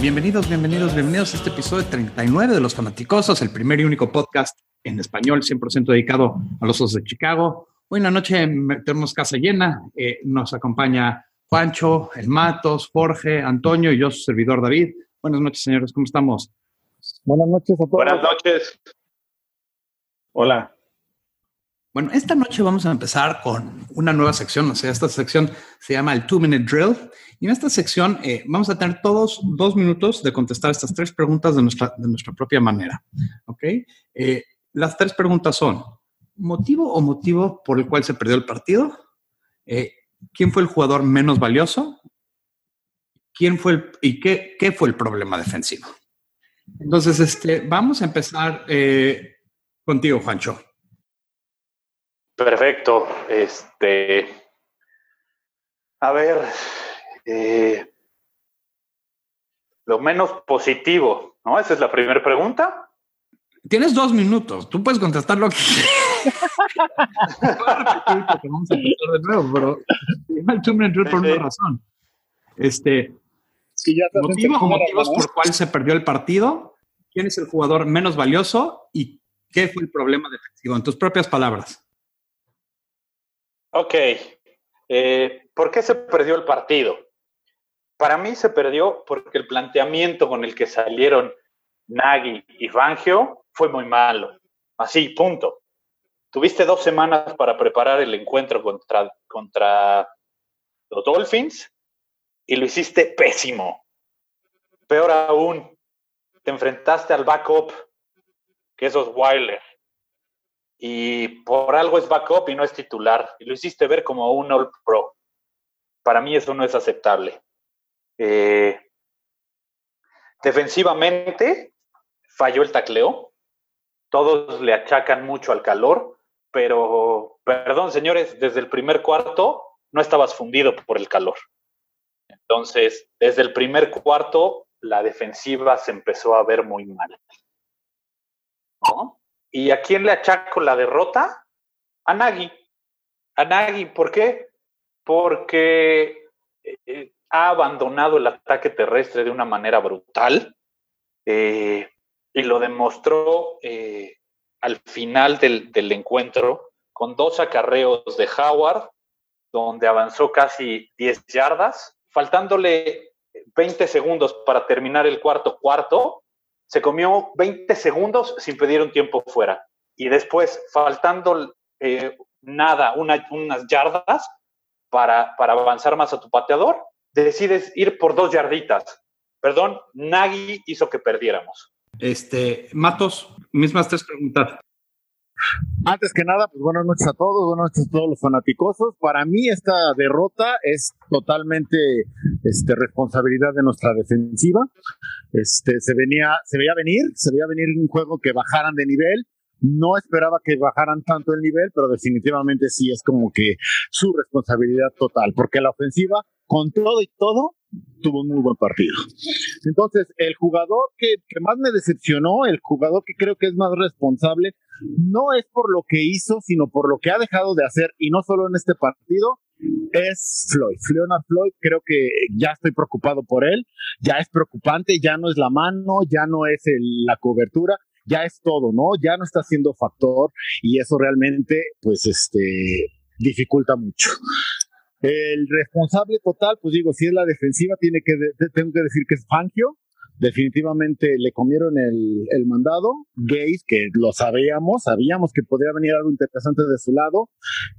Bienvenidos, bienvenidos, bienvenidos a este episodio 39 de Los Fanaticosos, el primer y único podcast en español 100% dedicado a los osos de Chicago. Hoy en la noche tenemos casa llena, eh, nos acompaña Juancho, El Matos, Jorge, Antonio y yo, su servidor David. Buenas noches, señores, ¿cómo estamos? Buenas noches a todos. Buenas noches. Hola. Bueno, esta noche vamos a empezar con una nueva sección, o sea, esta sección se llama el Two Minute Drill. Y en esta sección eh, vamos a tener todos dos minutos de contestar estas tres preguntas de nuestra, de nuestra propia manera. ¿Ok? Eh, las tres preguntas son, ¿motivo o motivo por el cual se perdió el partido? Eh, ¿Quién fue el jugador menos valioso? ¿Quién fue el, ¿Y qué, qué fue el problema defensivo? Entonces, este, vamos a empezar contigo, Juancho. Perfecto. Este. A ver. Eh, lo menos positivo, ¿no? Esa es la primera pregunta. Tienes dos minutos. Tú puedes contestar lo que Vamos a empezar de nuevo, pero el two minute por una razón. Este. motivos, motivos por cuál se perdió el partido. ¿Quién es el jugador menos valioso y qué fue el problema defensivo? En tus propias palabras. Ok. Eh, ¿Por qué se perdió el partido? Para mí se perdió porque el planteamiento con el que salieron Nagy y Fangio fue muy malo. Así, punto. Tuviste dos semanas para preparar el encuentro contra, contra los Dolphins y lo hiciste pésimo. Peor aún, te enfrentaste al backup, que es Osweiler y por algo es backup y no es titular. Y lo hiciste ver como un All Pro. Para mí eso no es aceptable. Eh, defensivamente falló el tacleo. Todos le achacan mucho al calor, pero, perdón señores, desde el primer cuarto no estabas fundido por el calor. Entonces, desde el primer cuarto, la defensiva se empezó a ver muy mal. ¿Y a quién le achaco la derrota? A Nagy. A Nagy, ¿por qué? Porque eh, ha abandonado el ataque terrestre de una manera brutal eh, y lo demostró eh, al final del, del, encuentro con dos acarreos de Howard, donde avanzó casi 10 yardas, faltándole 20 segundos para terminar el cuarto cuarto, se comió 20 segundos sin pedir un tiempo fuera. Y después, faltando eh, nada, unas yardas para, para avanzar más a tu pateador, decides ir por dos yarditas. Perdón, Nagy hizo que perdiéramos. Este, Matos, mismas tres preguntas. Antes que nada, pues buenas noches a todos, buenas noches a todos los fanaticosos. Para mí esta derrota es totalmente este, responsabilidad de nuestra defensiva. Este, se venía, se veía venir, se veía venir un juego que bajaran de nivel. No esperaba que bajaran tanto el nivel, pero definitivamente sí es como que su responsabilidad total, porque la ofensiva, con todo y todo, tuvo un muy buen partido. Entonces, el jugador que, más me decepcionó, el jugador que creo que es más responsable, no es por lo que hizo, sino por lo que ha dejado de hacer, y no solo en este partido, es Floyd. Leonard Floyd, creo que ya estoy preocupado por él, ya es preocupante, ya no es la mano, ya no es la cobertura, ya es todo, ¿no? Ya no está siendo factor y eso realmente, pues, este, dificulta mucho. El responsable total, pues digo, si es la defensiva, tiene que, tengo que decir que es Fangio. Definitivamente le comieron el, mandado. Gays, que lo sabíamos, sabíamos que podría venir algo interesante de su lado.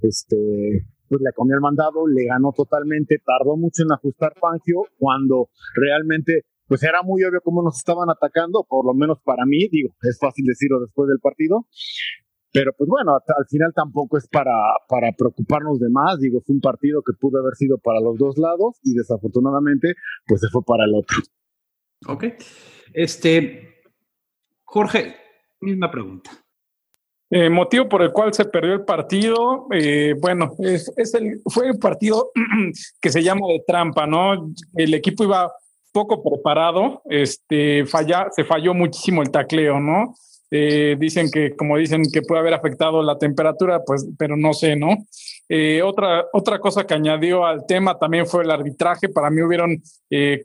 Este, pues le comió el mandado, le ganó totalmente, tardó mucho en ajustar Fangio cuando realmente pues era muy obvio cómo nos estaban atacando, por lo menos para mí, digo, es fácil decirlo después del partido, pero pues bueno, al final tampoco es para, para preocuparnos de más, digo, fue un partido que pudo haber sido para los dos lados y desafortunadamente pues se fue para el otro. Ok. Este, Jorge, misma pregunta. Eh, motivo por el cual se perdió el partido, eh, bueno, es, el, fue el partido que se llama de trampa, ¿no? El equipo iba poco preparado, este, falla, se falló muchísimo el tacleo, ¿no? Eh, dicen que, como dicen, que puede haber afectado la temperatura, pues, pero no sé, ¿no? otra, otra cosa que añadió al tema también fue el arbitraje. Para mí hubieron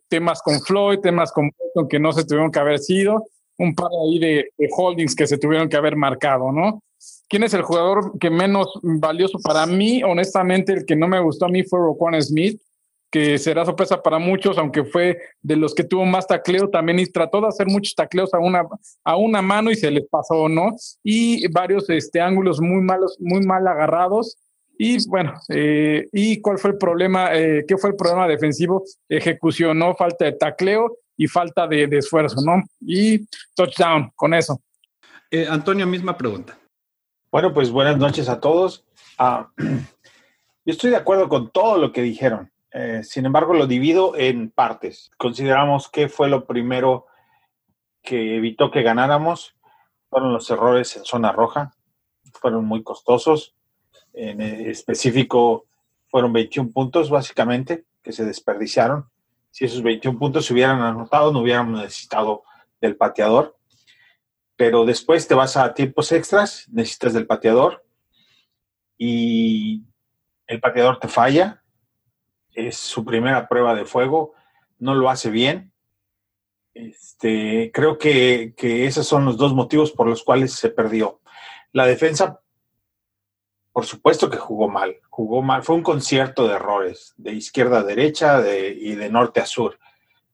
temas con Floyd, temas con que no se tuvieron que haber sido un par ahí de, holdings que se tuvieron que haber marcado, ¿no? ¿Quién es el jugador que menos valioso para mí? Honestamente, el que no me gustó a mí fue Roquan Smith, que será sorpresa para muchos, aunque fue de los que tuvo más tacleo también y trató de hacer muchos tacleos a una, a una mano y se les pasó, ¿no? Y varios este, ángulos muy malos, muy mal agarrados. Y bueno, eh, ¿y cuál fue el problema? Eh, ¿Qué fue el problema defensivo? Ejecución, ¿no? Falta de tacleo y falta de, esfuerzo, ¿no? Y touchdown con eso. Eh, Antonio, misma pregunta. Bueno, pues buenas noches a todos. Ah, yo estoy de acuerdo con todo lo que dijeron. Eh, sin embargo, lo divido en partes. Consideramos que fue lo primero que evitó que ganáramos. Fueron los errores en zona roja. Fueron muy costosos. En específico, fueron 21 puntos básicamente que se desperdiciaron si esos 21 puntos se hubieran anotado, no hubiéramos necesitado del pateador. Pero después te vas a tiempos extras, necesitas del pateador y el pateador te falla. Es su primera prueba de fuego, no lo hace bien. Este, creo que, que esos son los dos motivos por los cuales se perdió. La defensa por supuesto que jugó mal, jugó mal. Fue un concierto de errores, de izquierda a derecha y de norte a sur.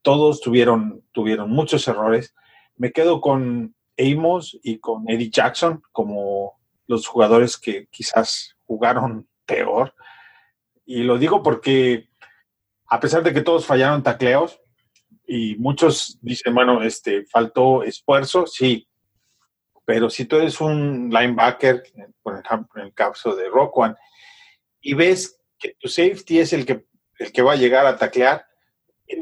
Todos tuvieron, tuvieron muchos errores. Me quedo con Amos y con Eddie Jackson como los jugadores que quizás jugaron peor. Y lo digo porque a pesar de que todos fallaron tacleos y muchos dicen, bueno, este, faltó esfuerzo, sí, pero si tú eres un linebacker, por ejemplo, en el caso de Rock One, y ves que tu safety es el que, el que va a llegar a taclear,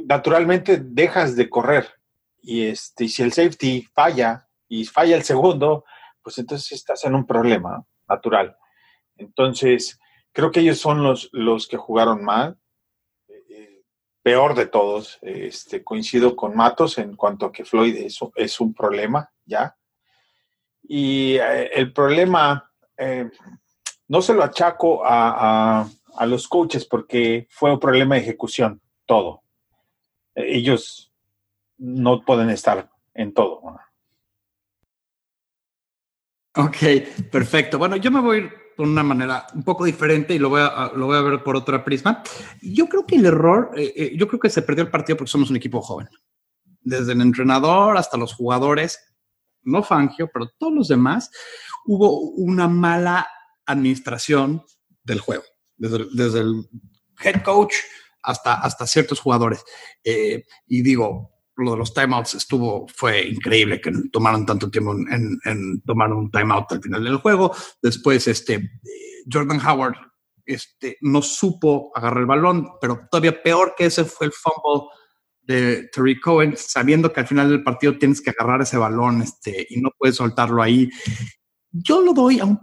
naturalmente dejas de correr. Y, este, si el safety falla y falla el segundo, pues entonces estás en un problema natural. Entonces, creo que ellos son los, los que jugaron mal. Eh, peor de todos, este, coincido con Matos en cuanto a que Floyd es, un problema ya. Y eh, el problema eh, no se lo achaco a, los coaches porque fue un problema de ejecución, todo. Ellos no pueden estar en todo. Ok, perfecto. Bueno, yo me voy a ir por una manera un poco diferente y lo voy a, lo voy a ver por otra prisma. Yo creo que el error, eh, yo creo que se perdió el partido porque somos un equipo joven. Desde el entrenador hasta los jugadores, no Fangio, pero todos los demás, hubo una mala administración del juego, desde, el head coach hasta, hasta ciertos jugadores. Eh, y digo, lo de los timeouts estuvo, fue increíble que tomaron tanto tiempo en, tomar un timeout al final del juego. Después, este, Jordan Howard este, no supo agarrar el balón, pero todavía peor que ese fue el fumble de Terry Cohen, sabiendo que al final del partido tienes que agarrar ese balón este, y no puedes soltarlo ahí. Yo lo doy a un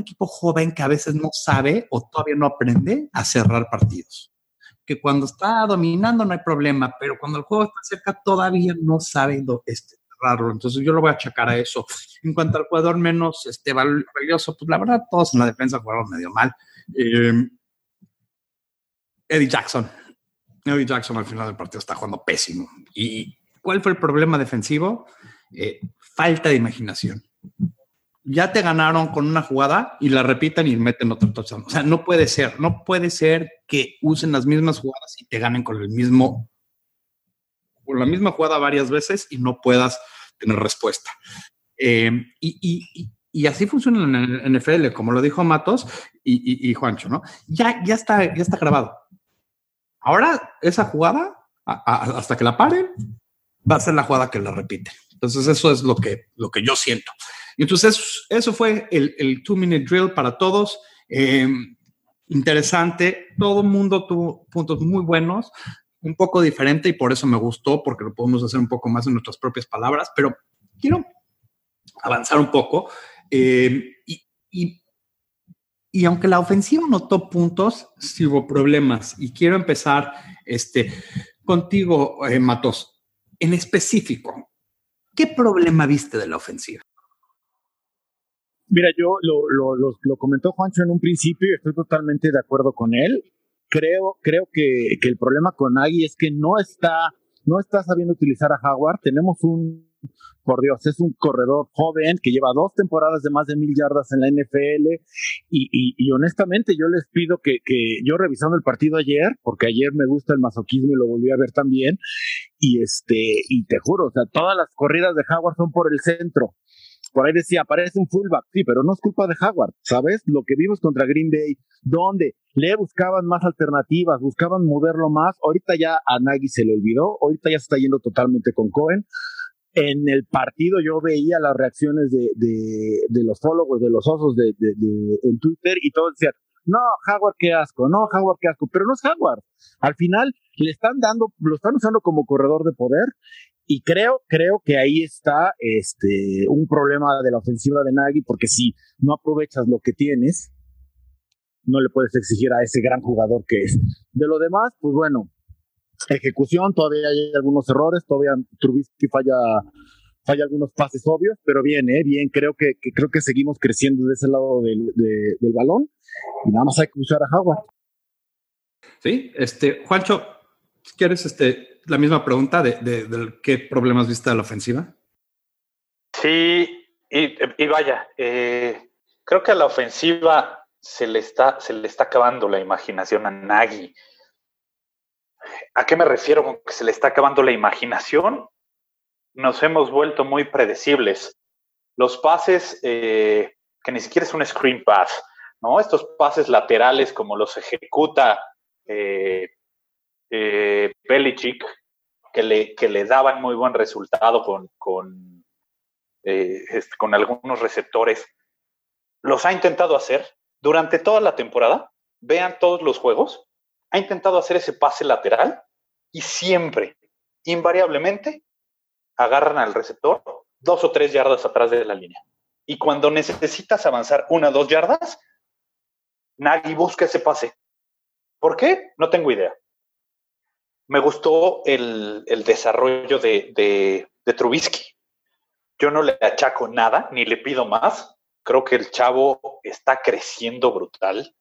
equipo joven que a veces no sabe o todavía no aprende a cerrar partidos. Que cuando está dominando no hay problema, pero cuando el juego está cerca todavía no sabe este, cerrarlo. Entonces yo lo voy a achacar a eso. En cuanto al jugador menos este, valioso, pues la verdad todos en la defensa jugaron medio mal. Eh, Eddie Jackson, Eddie Jackson al final del partido está jugando pésimo. ¿Y cuál fue el problema defensivo? Eh, falta de imaginación. Ya te ganaron con una jugada y la repiten y meten otro touchdown. O sea, no puede ser, no puede ser que usen las mismas jugadas y te ganen con el mismo, con la misma jugada varias veces y no puedas tener respuesta. Eh, y, así funciona en el NFL, como lo dijo Matos y, Juancho, ¿no? Ya, ya, está, ya está grabado. Ahora, esa jugada, hasta que la paren, va a ser la jugada que la repite. Entonces, eso es lo que, lo que yo siento. Entonces, eso fue el, el two-minute drill para todos. Em, interesante. Todo el mundo tuvo puntos muy buenos, un poco diferente y por eso me gustó, porque lo podemos hacer un poco más en nuestras propias palabras, pero quiero avanzar un poco. Em, y, y, y aunque la ofensiva notó puntos, sí hubo problemas. Y quiero empezar este, contigo, eh, Matos. En específico, ¿qué problema viste de la ofensiva? Mira, yo lo, comentó Juancho en un principio y estoy totalmente de acuerdo con él. Creo, creo que, el problema con Agui es que no está, no está sabiendo utilizar a Howard. Tenemos un, por Dios, es un corredor joven que lleva dos temporadas de más de mil yardas en la NFL y, y, y honestamente yo les pido que, que, yo revisando el partido ayer, porque ayer me gusta el masoquismo y lo volví a ver también, y este, y te juro, o sea, todas las corridas de Howard son por el centro por ahí decía, parece un fullback, sí, pero no es culpa de Howard, ¿sabes? Lo que vimos contra Green Bay, donde le buscaban más alternativas, buscaban moverlo más, ahorita ya a Nagy se le olvidó, ahorita ya se está yendo totalmente con Cohen. En el partido yo veía las reacciones de, los followers, de los osos de, en Twitter y todos decían, no, Howard, qué asco, no, Howard, qué asco, pero no es Howard. Al final le están dando, lo están usando como corredor de poder y creo, creo que ahí está este, un problema de la ofensiva de Nagy, porque si no aprovechas lo que tienes, no le puedes exigir a ese gran jugador que es. De lo demás, pues bueno, ejecución, todavía hay algunos errores, todavía Trubisky falla, falla algunos pases obvios, pero bien, eh, bien, creo que, que, creo que seguimos creciendo de ese lado del, de, del balón y nada más hay que usar a Howard. Sí, este, Juancho, ¿quieres este, la misma pregunta de, de, de, qué problemas viste de la ofensiva? Sí, y, y vaya, eh, creo que a la ofensiva se le, está, se le está acabando la imaginación a Nagy. ¿A qué me refiero con que se le está acabando la imaginación? Nos hemos vuelto muy predecibles. Los pases, eh, que ni siquiera es un screen pass, ¿no? Estos pases laterales como los ejecuta eh, eh, que le, daban muy buen resultado con, eh, con algunos receptores, los ha intentado hacer durante toda la temporada. Vean todos los juegos. Ha intentado hacer ese pase lateral y siempre, invariablemente, agarran al receptor dos o tres yardas atrás de la línea. Y cuando necesitas avanzar una o dos yardas, Nagy busca ese pase. ¿Por qué? No tengo idea. Me gustó el, el desarrollo de, de, de, Trubisky. Yo no le achaco nada, ni le pido más. Creo que el chavo está creciendo brutal.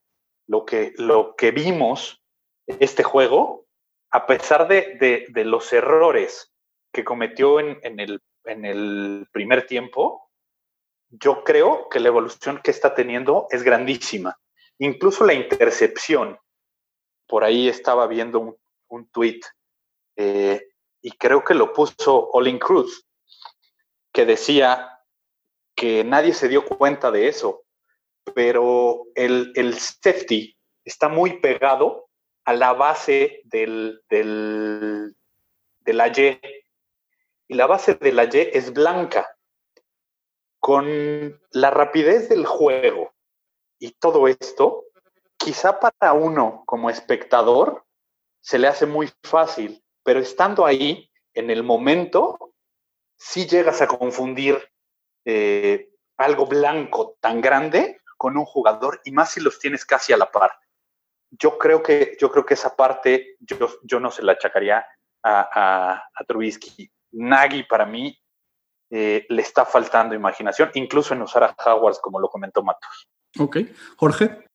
Lo que, lo que vimos este juego, a pesar de, los errores que cometió en, el, primer tiempo, yo creo que la evolución que está teniendo es grandísima. Incluso la intercepción. Por ahí estaba viendo un, tweet eh, y creo que lo puso Olin Cruz, que decía que nadie se dio cuenta de eso, pero el safety está muy pegado a la base del, del, de la Y. Y la base de la Y es blanca. Con la rapidez del juego y todo esto, quizá para uno como espectador se le hace muy fácil, pero estando ahí, en el momento, sí llegas a confundir eh, algo blanco tan grande con un jugador y más si los tienes casi a la par. Yo creo que, yo creo que esa parte yo, yo no se la achacaría a, a, Trubisky. Nagy para mí eh, le está faltando imaginación, incluso en usar a Howard, como lo comentó Matos. Ok. Jorge.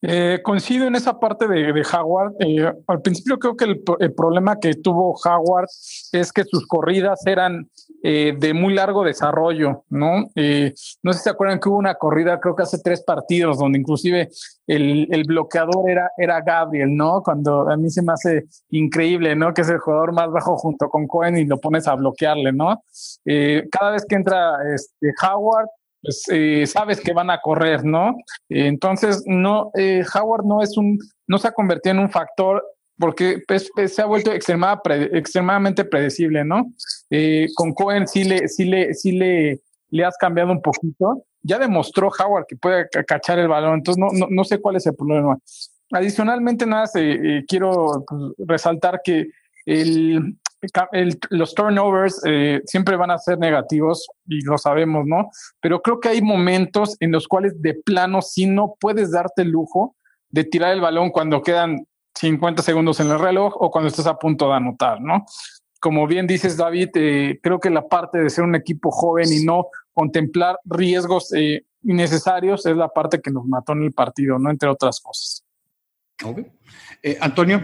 Eh, coincido en esa parte de, de Howard. Eh, al principio creo que el, el, problema que tuvo Howard es que sus corridas eran eh, de muy largo desarrollo, ¿no? Eh, no sé si se acuerdan que hubo una corrida, creo que hace tres partidos, donde inclusive el, el, bloqueador era, era Gabriel, ¿no? Cuando a mí se me hace increíble, ¿no? Que es el jugador más bajo junto con Cohen y lo pones a bloquearle, ¿no? Eh, cada vez que entra este, Howard, pues eh, sabes que van a correr, ¿no? Eh, entonces, no, eh, Howard no es un, no se ha convertido en un factor porque pues, pues, se ha vuelto extremadamente predecible, ¿no? con Cohen sí le, sí le, sí le, le has cambiado un poquito. Ya demostró Howard que puede cachar el balón, entonces no, no, sé cuál es el problema. Adicionalmente, nada, quiero pues, resaltar que el, los turnovers eh, siempre van a ser negativos y lo sabemos, ¿no? Pero creo que hay momentos en los cuales de plano si no puedes darte el lujo de tirar el balón cuando quedan 50 segundos en el reloj o cuando estás a punto de anotar, ¿no? Como bien dices, David, eh, creo que la parte de ser un equipo joven y no contemplar riesgos eh, innecesarios es la parte que nos mató en el partido, ¿no? Entre otras cosas. Antonio,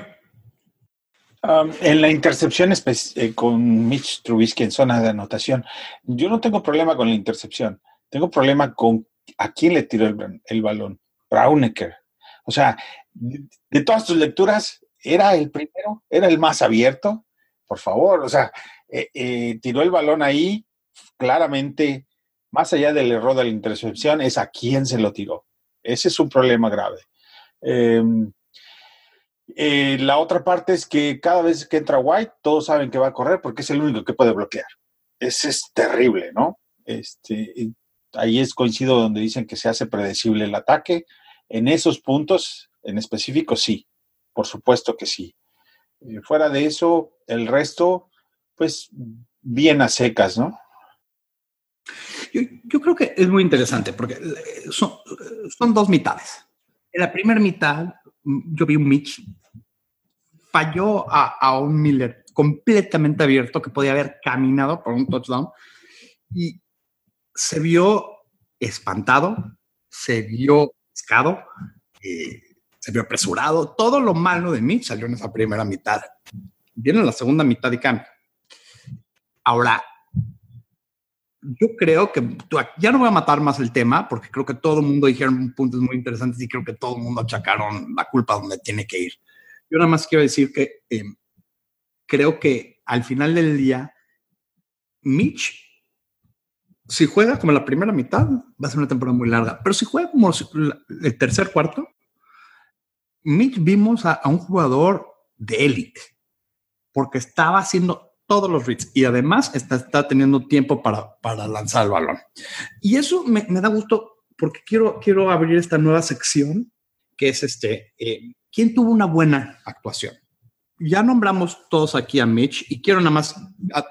en la intercepción eh, con Mitch Trubisky en zona de anotación, yo no tengo problema con la intercepción. Tengo problema con a quién le tiró el, balón. Braunecker. O sea, de, todas tus lecturas, ¿era el primero? ¿Era el más abierto? Por favor, o sea, eh, eh, tiró el balón ahí, claramente, más allá del error de la intercepción, es a quién se lo tiró. Ese es un problema grave. Eh, la otra parte es que cada vez que entra White, todos saben que va a correr porque es el único que puede bloquear. Ese es terrible, ¿no? Este, ahí es coincido donde dicen que se hace predecible el ataque. En esos puntos en específico, sí, por supuesto que sí. Eh, fuera de eso, el resto, pues bien a secas, ¿no? Yo, creo que es muy interesante porque eh, son, son dos mitades. En la primera mitad, yo vi un Mitch, falló a, un Miller completamente abierto que podía haber caminado por un touchdown y se vio espantado, se vio pescado, eh, se vio apresurado. Todo lo malo de Mitch salió en esa primera mitad. Viene la segunda mitad y cambia. Ahora, yo creo que ya no voy a matar más el tema porque creo que todo el mundo dijeron puntos muy interesantes y creo que todo el mundo achacaron la culpa donde tiene que ir. Yo nada más quiero decir que em, creo que al final del día, Mitch, si juega como la primera mitad, va a ser una temporada muy larga, pero si juega como el tercer cuarto, Mitch vimos a, a un jugador de élite porque estaba haciendo todos los reads y además está, está teniendo tiempo para, para, lanzar el balón. Y eso me, me, da gusto porque quiero, quiero abrir esta nueva sección que es este, eh, ¿quién tuvo una buena actuación? Ya nombramos todos aquí a Mitch y quiero nada más,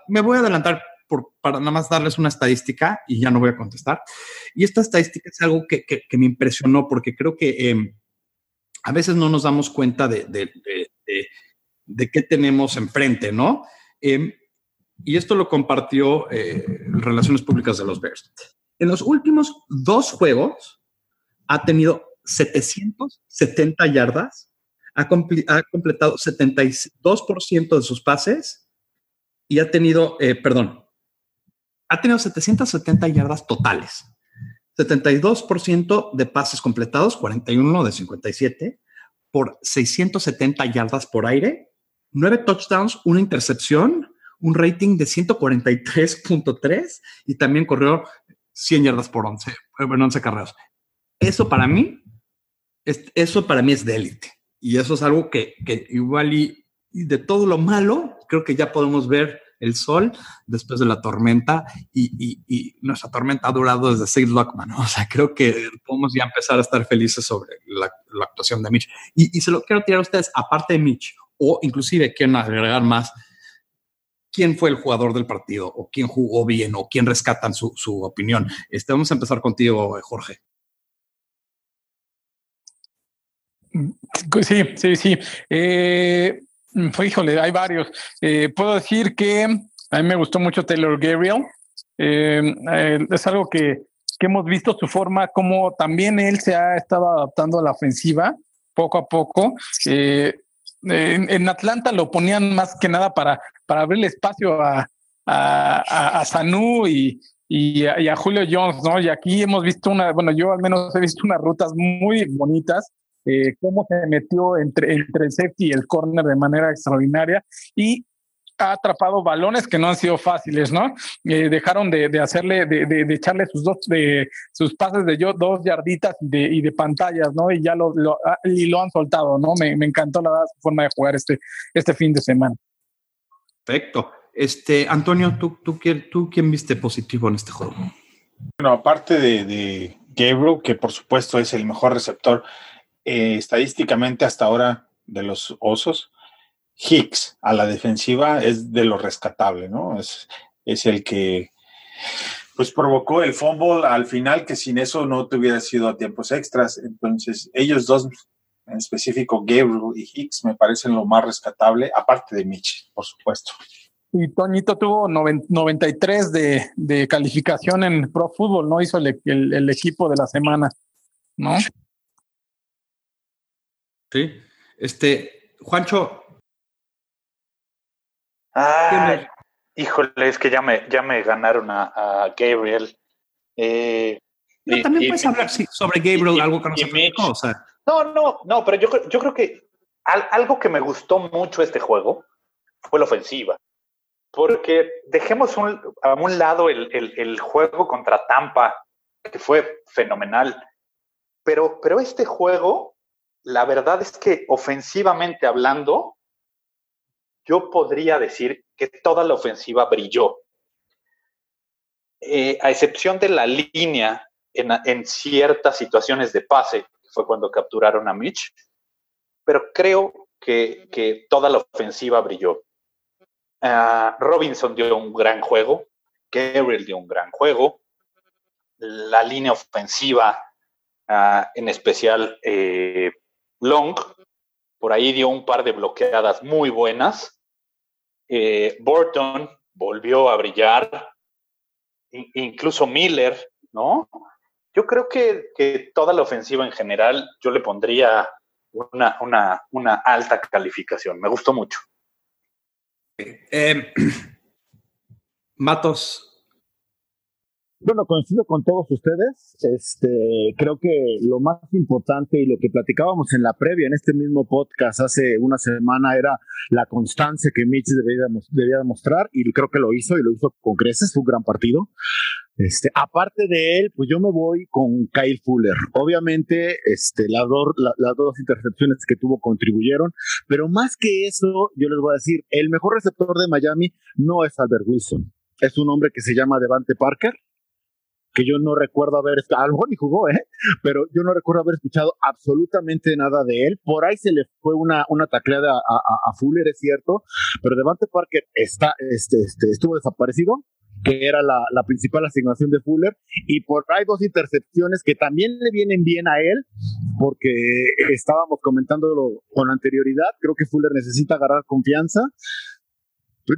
me voy a adelantar por, para nada más darles una estadística y ya no voy a contestar. Y esta estadística es algo que, que, que me impresionó porque creo que eh, a veces no nos damos cuenta de, de, de, de qué tenemos enfrente, ¿no? Em, y esto lo compartió eh, Relaciones Públicas de los Bears. En los últimos dos juegos ha tenido 770 yardas, ha, completado 72% de sus pases y ha tenido, eh, perdón, ha tenido 770 yardas totales. 72% de pases completados, 41 de 57, por 670 yardas por aire nueve touchdowns, una intercepción, un rating de 143.3 y también corrió 100 yardas por 11, bueno, 11 carreras. Eso para mí, es, eso para mí es de élite. Y eso es algo que, que igual y, de todo lo malo, creo que ya podemos ver el sol después de la tormenta y, y, nuestra tormenta ha durado desde Sid Lockman. O sea, creo que podemos ya empezar a estar felices sobre la, actuación de Mitch. Y, y, se lo quiero tirar a ustedes, aparte de Mitch, o inclusive quieren agregar más quién fue el jugador del partido o quién jugó bien o quién rescatan su, opinión. Este, vamos a empezar contigo, Jorge. Sí, sí, sí. Eh, híjole, hay varios. Eh, puedo decir que a mí me gustó mucho Taylor Gabriel. Eh, es algo que, que, hemos visto su forma, como también él se ha estado adaptando a la ofensiva poco a poco en, Atlanta lo ponían más que nada para, para abrirle espacio a, a, a, Sanu y, y, a, Julio Jones, ¿no? Y aquí hemos visto una, bueno, yo al menos he visto unas rutas muy bonitas, eh, cómo se metió entre, entre el safety y el corner de manera extraordinaria y ha atrapado balones que no han sido fáciles, ¿no? Eh, dejaron de, de hacerle, de, de, echarle sus dos, de sus pases de yo, dos yarditas y de, y de pantallas, ¿no? Y ya lo, lo, ah, y lo han soltado, ¿no? Me, me encantó la forma de jugar este, este fin de semana. Perfecto. Este, Antonio, ¿tú, tú, ¿tú quién viste positivo en este juego? Bueno, aparte de, de Gabriel, que por supuesto es el mejor receptor eh, estadísticamente hasta ahora de los Osos, Hicks a la defensiva es de lo rescatable, ¿no? Es, es el que pues provocó el fumble al final, que sin eso no te hubiera sido a tiempos extras. Entonces, ellos dos, en específico Gabriel y Hicks, me parecen lo más rescatable, aparte de Mitch, por supuesto. Y Toñito tuvo 93 de, de calificación en Pro Football, ¿no? Hizo el, el equipo de la semana, ¿no? Sí. Este, Juancho. Ah, híjole, es que ya me, ya me ganaron a, a Gabriel. Eh, no, y- también y- puedes hablar sí, sobre Gabriel, algo que no se platicó, o sea, No, no, no, pero yo, creo- yo creo que al- algo que me gustó mucho este juego fue la ofensiva. Porque dejemos un- a un lado el, el- el juego contra Tampa, que fue fenomenal. Pero, pero este juego, la verdad es que ofensivamente hablando, yo podría decir que toda la ofensiva brilló. Eh, a excepción de la línea en, ciertas situaciones de pase, que fue cuando capturaron a Mitch, pero creo que, que toda la ofensiva brilló. Ah, Robinson dio un gran juego, Gabriel dio un gran juego, la línea ofensiva, ah, en especial eh, Long, por ahí dio un par de bloqueadas muy buenas. Eh, Burton volvió a brillar, in- incluso Miller, ¿no? Yo creo que, que toda la ofensiva en general, yo le pondría una, una, una alta calificación. Me gustó mucho. eh, Matos, Bueno, coincido con todos ustedes. Este, creo que lo más importante y lo que platicábamos en la previa, en este mismo podcast hace una semana, era la constancia que Mitch debía, debía demostrar y creo que lo hizo y lo hizo con creces. Fue un gran partido. Este, aparte de él, pues yo me voy con Kyle Fuller. Obviamente, este, las, la- las dos intercepciones que tuvo contribuyeron, pero más que eso, yo les voy a decir, el mejor receptor de Miami no es Albert Wilson. Es un hombre que se llama Devante Parker, que yo no recuerdo haber, a lo mejor ni jugó, ¿eh? Pero yo no recuerdo haber escuchado absolutamente nada de él. Por ahí se le fue una, una tacleada a, a- a Fuller, es cierto, pero Devante Parker está, este, este, estuvo desaparecido que era la, la principal asignación de Fuller, y por ahí dos intercepciones que también le vienen bien a él, porque estábamos comentándolo con anterioridad, creo que Fuller necesita agarrar confianza,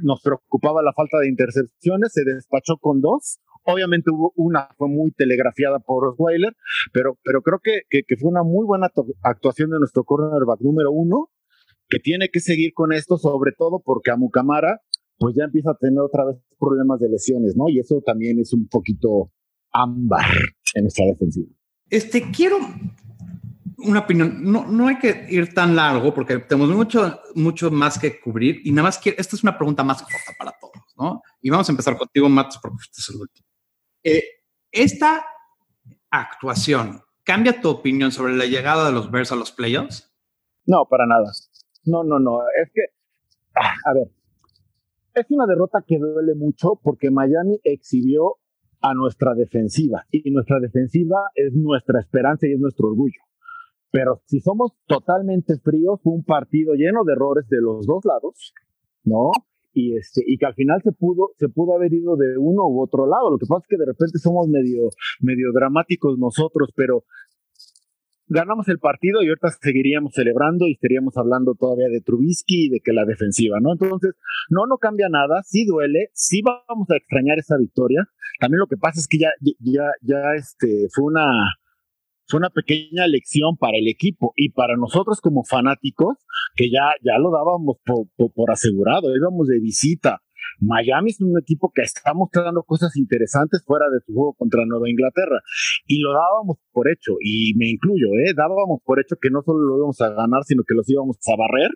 nos preocupaba la falta de intercepciones, se despachó con dos, obviamente hubo una, fue muy telegrafiada por Osweiler, pero, pero creo que, que, fue una muy buena actuación de nuestro cornerback número uno, que tiene que seguir con esto, sobre todo porque a Mucamara pues ya empieza a tener otra vez problemas de lesiones, ¿no? Y eso también es un poquito ámbar en nuestra defensiva. este, quiero una opinión. No, no hay que ir tan largo porque tenemos mucho, mucho más que cubrir y nada más quiero, esta es una pregunta más corta para todos, ¿no? Y vamos a empezar contigo, Matos, porque este es el último. Eh, esta actuación cambia tu opinión sobre la llegada de los Bears a los playoffs? No, para nada. No, no, no. Es que, ah, a ver, es una derrota que duele mucho porque Miami exhibió a nuestra defensiva y nuestra defensiva es nuestra esperanza y es nuestro orgullo. Pero si somos totalmente fríos, un partido lleno de errores de los dos lados, ¿no? Y, este, y que al final se pudo, se pudo haber ido de uno u otro lado. Lo que pasa es que de repente somos medio, medio dramáticos nosotros, pero ganamos el partido y ahorita seguiríamos celebrando y estaríamos hablando todavía de Trubisky y de que la defensiva, ¿no? Entonces, no, no cambia nada, sí duele, sí vamos a extrañar esa victoria. También lo que pasa es que ya, ya, ya este, fue una, fue una pequeña lección para el equipo y para nosotros como fanáticos, que ya, ya lo dábamos por, por, por asegurado, íbamos de visita. Miami es un equipo que está mostrando cosas interesantes fuera de su juego contra Nueva Inglaterra y lo dábamos por hecho y me incluyo, ¿eh? dábamos por hecho que no solo lo íbamos a ganar, sino que los íbamos a barrer.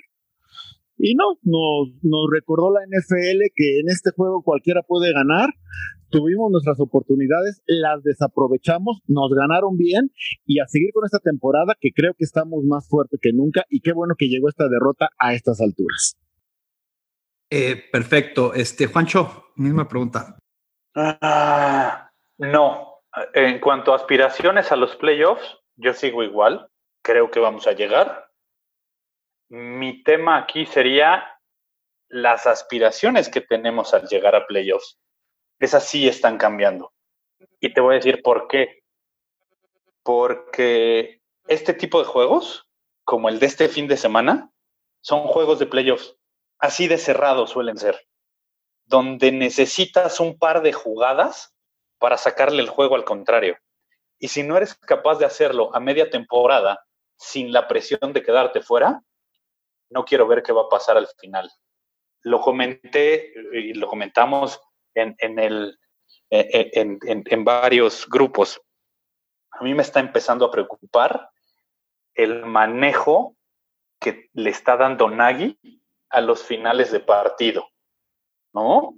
Y no, nos, nos recordó la NFL que en este juego cualquiera puede ganar. Tuvimos nuestras oportunidades, las desaprovechamos, nos ganaron bien y a seguir con esta temporada que creo que estamos más fuertes que nunca y qué bueno que llegó esta derrota a estas alturas. Eh, perfecto. Este, Juancho, misma pregunta. Ah, no. En cuanto a aspiraciones a los playoffs, yo sigo igual. Creo que vamos a llegar. Mi tema aquí sería las aspiraciones que tenemos al llegar a playoffs. Esas sí están cambiando. Y te voy a decir por qué. Porque este tipo de juegos, como el de este fin de semana, son juegos de playoffs. Así de cerrados suelen ser. Donde necesitas un par de jugadas para sacarle el juego al contrario. Y si no eres capaz de hacerlo a media temporada sin la presión de quedarte fuera, no quiero ver qué va a pasar al final. Lo comenté y lo comentamos en, el, en, en varios grupos. A mí me está empezando a preocupar el manejo que le está dando Nagy a los finales de partido, ¿no?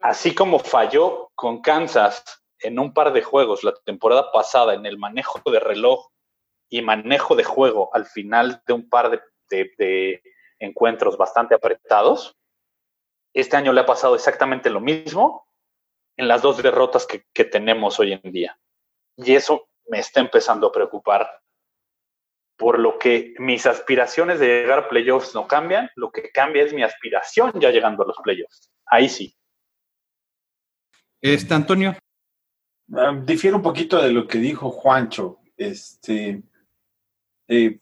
Así como falló con Kansas en un par de juegos la temporada pasada en el manejo de reloj y manejo de juego al final de un par de, encuentros bastante apretados, este año le ha pasado exactamente lo mismo en las dos derrotas que, que tenemos hoy en día. Y eso me está empezando a preocupar por lo que mis aspiraciones de llegar a playoffs no cambian, lo que cambia es mi aspiración ya llegando a los playoffs. Ahí sí. Este, Antonio. Ah, difiere un poquito de lo que dijo Juancho. Este, eh,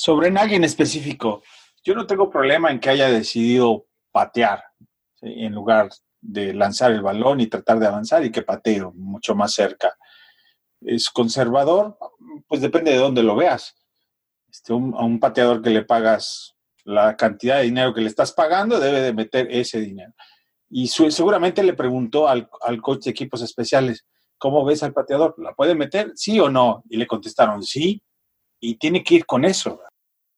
sobre nadie en específico, yo no tengo problema en que haya decidido patear en lugar de lanzar el balón y tratar de avanzar y que patee mucho más cerca. Es conservador, pues depende de dónde lo veas. Este, a un pateador que le pagas la cantidad de dinero que le estás pagando, debe de meter ese dinero. Y seguramente le preguntó al, al, coach de equipos especiales, ¿cómo ves al pateador? ¿La puede meter? ¿Sí o no? Y le contestaron, sí. Y tiene que ir con eso.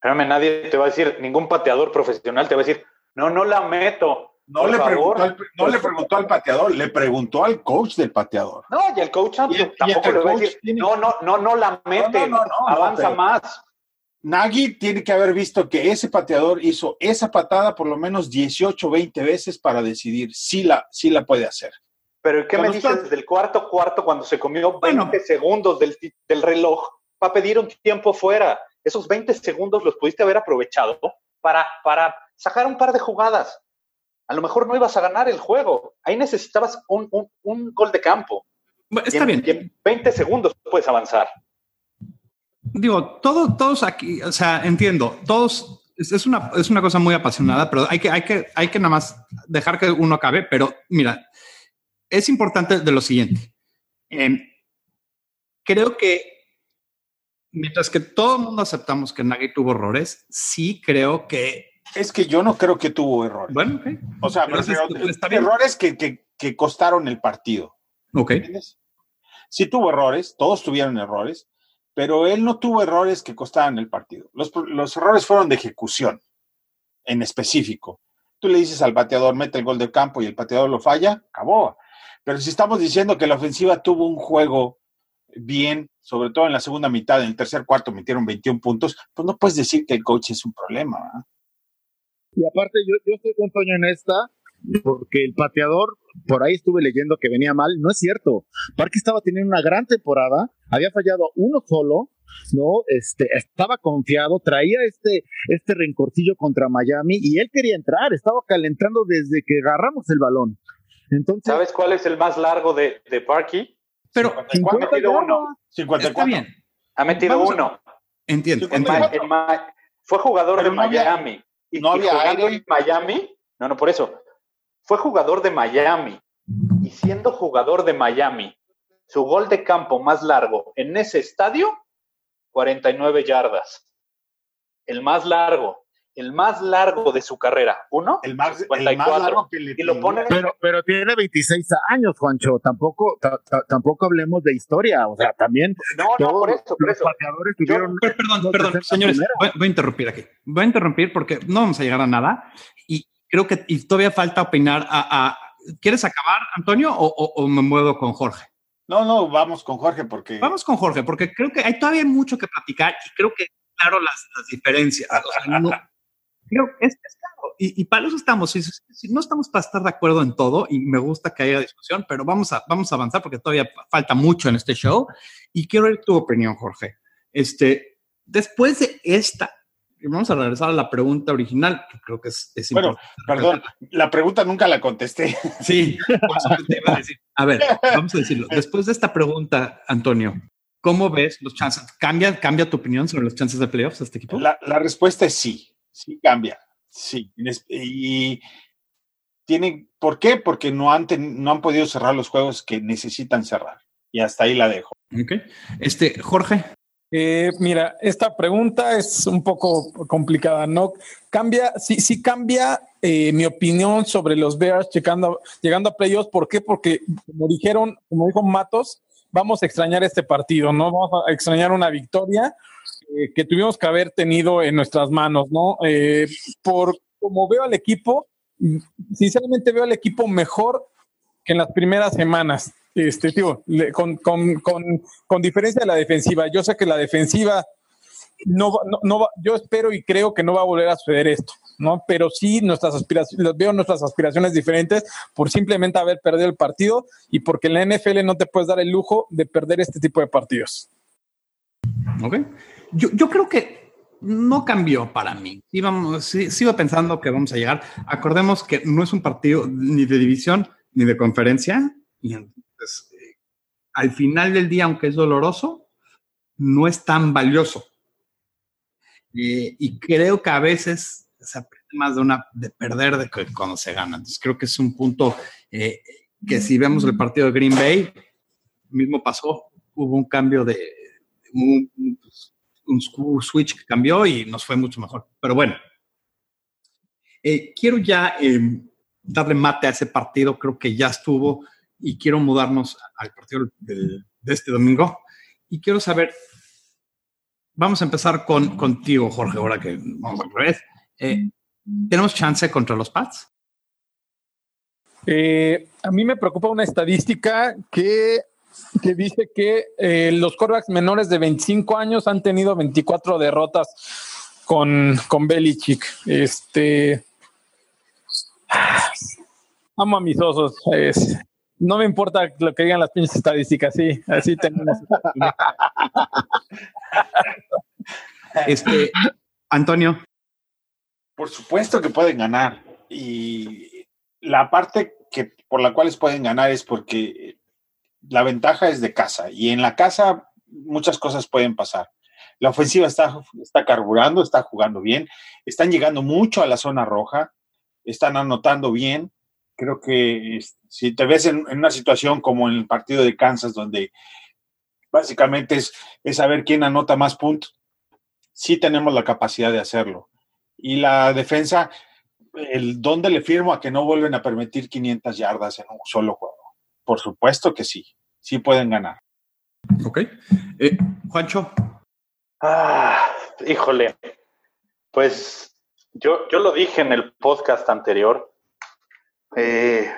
Espérame, nadie te va a decir, ningún pateador profesional te va a decir, no, no la meto. No, le preguntó, al, no le preguntó al pateador, le preguntó al coach del pateador. No, y el coach tampoco le va a decir, no, no, no, no la mete, avanza más. Nagy tiene que haber visto que ese pateador hizo esa patada por lo menos 18, 20 veces para decidir si la, si la puede hacer. Pero ¿qué me dices desde el cuarto cuarto cuando se comió 20 segundos del, del reloj para pedir un tiempo fuera? Esos 20 segundos los pudiste haber aprovechado para, para sacar un par de jugadas. A lo mejor no ibas a ganar el juego. Ahí necesitabas un, un, un gol de campo. Está bien. En 20 segundos puedes avanzar digo, todo, todos aquí, o sea, entiendo, todos, es, una, es una cosa muy apasionada, pero hay que, hay, que, hay que nada más dejar que uno acabe, pero mira, es importante de lo siguiente. Em, creo que mientras que todo el mundo aceptamos que Nagy tuvo errores, sí creo que... Es que yo no creo que tuvo errores. Bueno, okay. O sea, pero, errores que, que, que, costaron el partido. Ok. ¿Entiendes? Sí tuvo errores, todos tuvieron errores, pero él no tuvo errores que costaran el partido. Los, errores fueron de ejecución, en específico. Tú le dices al pateador, mete el gol de campo y el pateador lo falla, acabó. Pero si estamos diciendo que la ofensiva tuvo un juego bien, sobre todo en la segunda mitad, en el tercer cuarto metieron 21 puntos, pues no puedes decir que el coach es un problema. Y aparte, yo, yo estoy con Toño en esta, porque el pateador, por ahí estuve leyendo que venía mal, no es cierto. Parque estaba teniendo una gran temporada, había fallado uno solo, ¿no? Este, estaba confiado, traía este, este rencorcillo contra Miami y él quería entrar, estaba calentando desde que agarramos el balón. Entonces, ¿Sabes cuál es el más largo de, de Parky? Pero 50 ha metido uno. 54. Está bien. Ha metido uno. Entiendo. En en fue jugador Pero de no había- Miami. y, no y había jugando aire. en Miami, no, no, por eso. Fue jugador de Miami. Y siendo jugador de Miami, su gol de campo más largo en ese estadio, 49 yardas. El más largo. El más largo de su carrera. Uno, El más, el 54. más largo que le y lo pone pero, pero tiene 26 años, Juancho. Tampoco, ta- ta- tampoco hablemos de historia. O sea, también No, no, por eso, por los eso. pateadores tuvieron. Per- Perdón, perdón, señores, voy, voy a interrumpir aquí. Voy a interrumpir porque no vamos a llegar a nada y creo que y todavía falta opinar a... a- ¿Quieres acabar, Antonio, o, o- o me muevo con Jorge? No, no, vamos con Jorge porque Vamos con Jorge, porque creo que hay todavía mucho que platicar y creo que, claro, las, las diferencias. O sea, no- creo que es, es claro. Y, y para eso estamos. Si, si no estamos para estar de acuerdo en todo, y me gusta que haya discusión, pero vamos a, vamos a avanzar porque todavía falta mucho en este show. Y quiero oír tu opinión, Jorge. Este, después de esta vamos a regresar a la pregunta original, que creo que es, es Bueno, importante. perdón, la pregunta nunca la contesté. Sí, te iba a decir. A ver, vamos a decirlo. Después de esta pregunta, Antonio, ¿cómo ves los chances? ¿Cambia, cambia tu opinión sobre los chances de playoffs de este equipo? La, la respuesta es sí, sí cambia, sí. Y tienen, ¿por qué? Porque no han, ten- no han podido cerrar los juegos que necesitan cerrar. Y hasta ahí la dejo. Ok. Este, Jorge, Eh, mira, esta pregunta es un poco complicada, ¿no? Cambia, sí, sí cambia eh, mi opinión sobre los Bears llegando, llegando a playoffs. ¿Por qué? Porque, como dijeron, como dijo Matos, vamos a extrañar este partido, ¿no? Vamos a extrañar una victoria eh, que tuvimos que haber tenido en nuestras manos, ¿no? Eh, por como veo al equipo, sinceramente veo al equipo mejor que en las primeras semanas. Este, le- con, con, con, con diferencia de la defensiva. Yo sé que la defensiva no, no, no va, yo espero y creo que no va a volver a suceder esto, ¿no? Pero sí nuestras aspiraciones, veo nuestras aspiraciones diferentes por simplemente haber perdido el partido y porque en la NFL no te puedes dar el lujo de perder este tipo de partidos. ok. Yo, yo creo que no cambió para mí. Íbamos, sí, sigo pensando que vamos a llegar. Acordemos que no es un partido ni de división ni de conferencia. Y entonces, eh, al final del día, aunque es doloroso, no es tan valioso. Y creo que a veces se aprende más de una de perder de que cuando se gana. Entonces creo que es un punto eh, que si vemos el partido de Green Bay, mismo pasó, hubo un cambio de un- un switch que cambió y nos fue mucho mejor. Pero bueno, eh, quiero ya eh, darle mate a ese partido, creo que ya estuvo y quiero mudarnos al partido del- de este domingo y quiero saber, vamos a empezar con contigo, Jorge, ahora que vamos al revés. Eh, ¿Tenemos chance contra los Pats? Eh, a mí me preocupa una estadística que, que dice que eh, los quarterbacks menores de 25 años han tenido 24 derrotas con, con Belichick. Este, amo a mis osos. es- no me importa lo que digan las pinches estadísticas, sí, así tenemos. Este, Antonio, Por supuesto que pueden ganar. Y la parte que por la cual pueden ganar es porque la ventaja es de casa. Y en la casa muchas cosas pueden pasar. La ofensiva está, está carburando, está jugando bien, están llegando mucho a la zona roja, están anotando bien. Creo que si te ves en, en una situación como en el partido de Kansas, donde básicamente es, es saber quién anota más puntos, sí tenemos la capacidad de hacerlo. Y la defensa, el dónde le firmo a que no vuelven a permitir 500 yardas en un solo juego. Por supuesto que sí, sí pueden ganar. ok. Eh, Juancho, Ah, híjole. Pues yo, yo lo dije en el podcast anterior. Eh,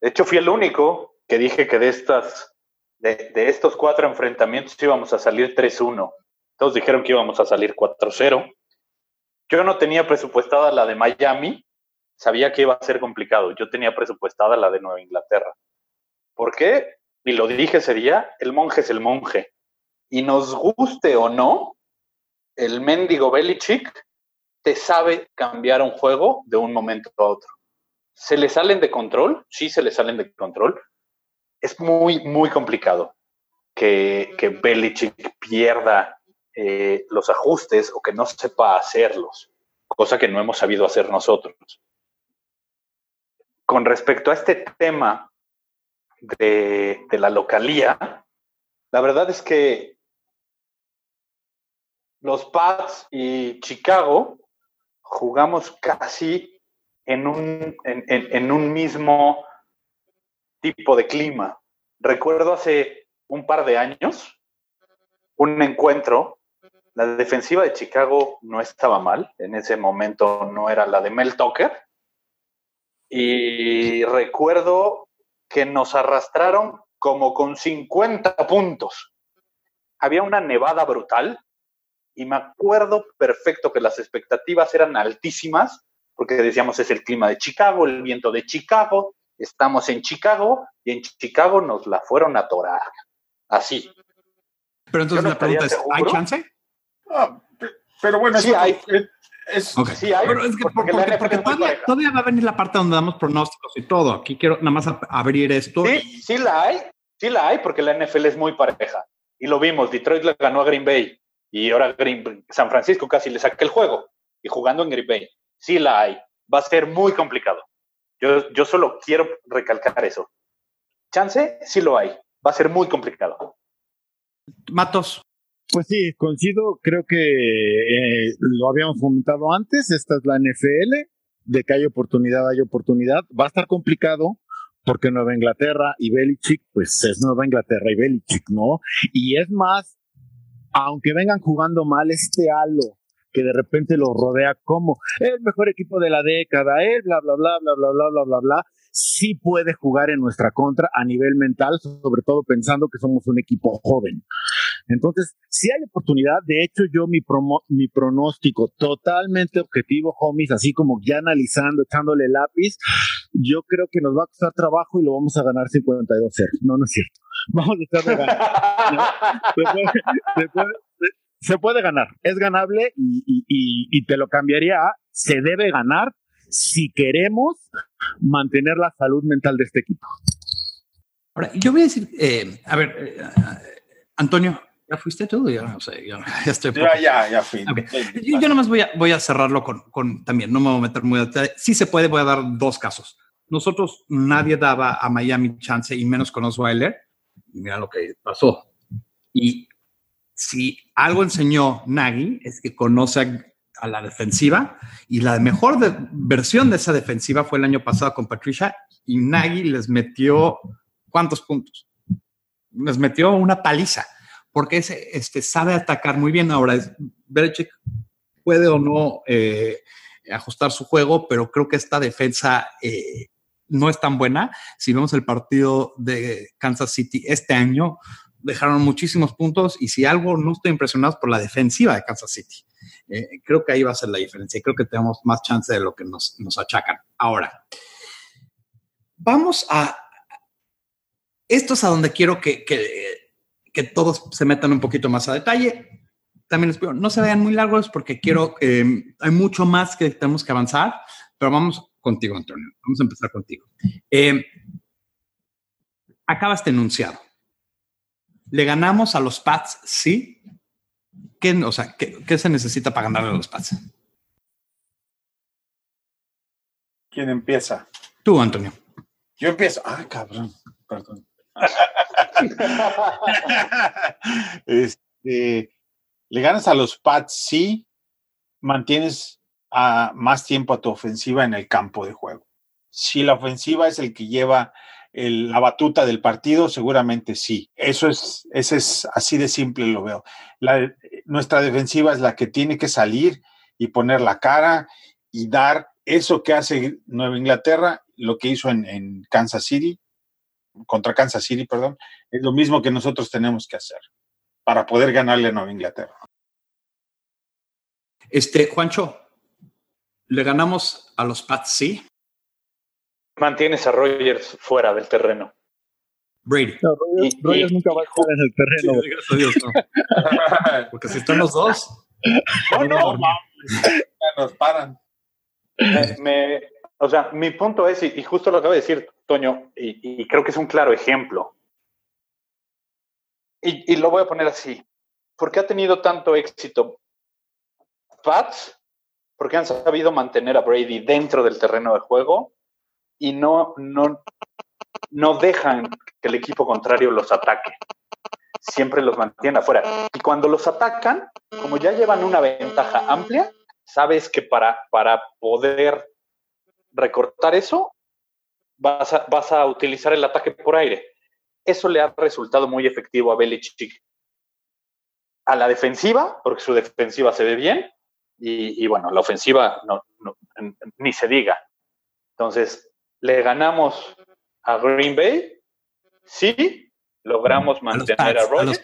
de hecho, fui el único que dije que de estas, de, de estos cuatro enfrentamientos íbamos a salir 3-1. Todos dijeron que íbamos a salir 4-0. Yo no tenía presupuestada la de Miami. Sabía que iba a ser complicado. Yo tenía presupuestada la de Nueva Inglaterra. ¿Por qué? Y lo dije ese día, el monje es el monje. Y nos guste o no, el mendigo Belichick te sabe cambiar un juego de un momento a otro. ¿Se le salen de control? Sí, se le salen de control. Es muy, muy complicado que, que Belichick pierda eh, los ajustes o que no sepa hacerlos, cosa que no hemos sabido hacer nosotros. Con respecto a este tema de, la localía, la verdad es que los Pats y Chicago jugamos casi en un, en, en un mismo tipo de clima. Recuerdo hace un par de años un encuentro. La defensiva de Chicago no estaba mal. En ese momento no era la de Mel Tucker. Y recuerdo que nos arrastraron como con 50 puntos. Había una nevada brutal y me acuerdo perfecto que las expectativas eran altísimas porque decíamos es el clima de Chicago, el viento de Chicago, estamos en Chicago y en Chicago nos la fueron a torar. Así. pero entonces no la pregunta es, ¿hay chance? Ah, pe- pero bueno, Sí hay. Es- Es, Ok. Sí hay, Pero es que porque porque, la porque todavía, va a venir la parte donde damos pronósticos y todo. Aquí quiero nada más abrir esto. Sí, sí la hay, sí la hay, porque la NFL es muy pareja. Y lo vimos, Detroit le ganó a Green Bay y ahora Green, San Francisco casi le saca el juego y jugando en Green Bay. Sí la hay, va a ser muy complicado. Yo, yo solo quiero recalcar eso. Chance, sí lo hay, va a ser muy complicado. Matos, Pues sí, coincido, creo que eh, lo habíamos comentado antes, esta es la NFL, de que hay oportunidad, hay oportunidad. Va a estar complicado porque Nueva Inglaterra y Belichick, pues es Nueva Inglaterra y Belichick, ¿no? Y es más, aunque vengan jugando mal, este halo que de repente los rodea como el mejor equipo de la década, él, bla, bla, bla, bla, bla, bla, bla, bla, bla, sí puede jugar en nuestra contra a nivel mental, sobre todo pensando que somos un equipo joven. Entonces, si hay oportunidad, de hecho yo mi, promo, mi pronóstico totalmente objetivo, homies, así como ya analizando, echándole lápiz, yo creo que nos va a costar trabajo y lo vamos a ganar 52-0. No, no es cierto. Vamos a estar de ganar. Se puede, se puede- se puede ganar, es ganable y, y- y- y te lo cambiaría a se debe ganar si queremos mantener la salud mental de este equipo. ahora yo voy a decir, eh, a ver, eh, Antonio, ¿ya fuiste tú? Ya no sé, ya, ya estoy. Ya, ya, ya fui. Yo, yo nomás voy a, voy a cerrarlo con, con también, no me voy a meter muy detalle. Sí se puede, voy a dar dos casos. Nosotros nadie daba a Miami chance y menos con Osweiler. Y mira lo que pasó. Y si algo enseñó Nagy es que conoce a, a la defensiva y la mejor de- versión de esa defensiva fue el año pasado con Patricia y Nagy les metió ¿cuántos puntos? Les metió una paliza porque ese, este, sabe atacar muy bien. Ahora, es- Belichick puede o no eh, ajustar su juego, pero creo que esta defensa eh, no es tan buena. Si vemos el partido de Kansas City este año, dejaron muchísimos puntos y si algo no estoy impresionado por la defensiva de Kansas City. Eh, creo que ahí va a ser la diferencia y creo que tenemos más chance de lo que nos, achacan. Ahora, vamos a... Esto es a donde quiero que, que todos se metan un poquito más a detalle. También les pido, no se vayan muy largos porque quiero, eh, hay mucho más que tenemos que avanzar, pero vamos contigo, Antonio. Vamos a empezar contigo. Eh, acaba este enunciado. ¿Le ganamos a los Pats? Sí. ¿Qué, o sea, ¿qué, qué se necesita para ganarle a los Pats? ¿Quién empieza? Tú, Antonio. Yo empiezo. Ah, cabrón. Perdón. este, le ganas a los Pats, sí. Mantienes más tiempo a tu ofensiva en el campo de juego. Si la ofensiva es el que lleva la batuta del partido, seguramente sí. Eso es, ese es así de simple lo veo. La- nuestra defensiva es la que tiene que salir y poner la cara y dar eso que hace Nueva Inglaterra, lo que hizo en Kansas City, contra Kansas City, perdón, es lo mismo que nosotros tenemos que hacer para poder ganarle a Nueva Inglaterra. Este, Juancho, ¿le ganamos a los Pats? Sí. Mantienes a Rogers fuera del terreno. Brady. No, Rogers, Y- Rogers y- nunca va a estar en el terreno. gracias a Dios, no. Porque si están los dos, No, no, nos paran. me, o sea, mi punto es, y, y justo lo acaba de decir Toño, y, creo que es un claro ejemplo. Y, lo voy a poner así. ¿Por qué ha tenido tanto éxito Pats? Porque han sabido mantener a Brady dentro del terreno de juego y no, no, no dejan que el equipo contrario los ataque. Siempre los mantiene afuera. Y cuando los atacan, como ya llevan una ventaja amplia, sabes que para, para poder recortar eso, vas a, vas a utilizar el ataque por aire. Eso le ha resultado muy efectivo a Belichick. A la defensiva, porque su defensiva se ve bien, y, y bueno, la ofensiva no, no, ni se diga. Entonces, le ganamos a Green Bay, sí, logramos a los mantener a, los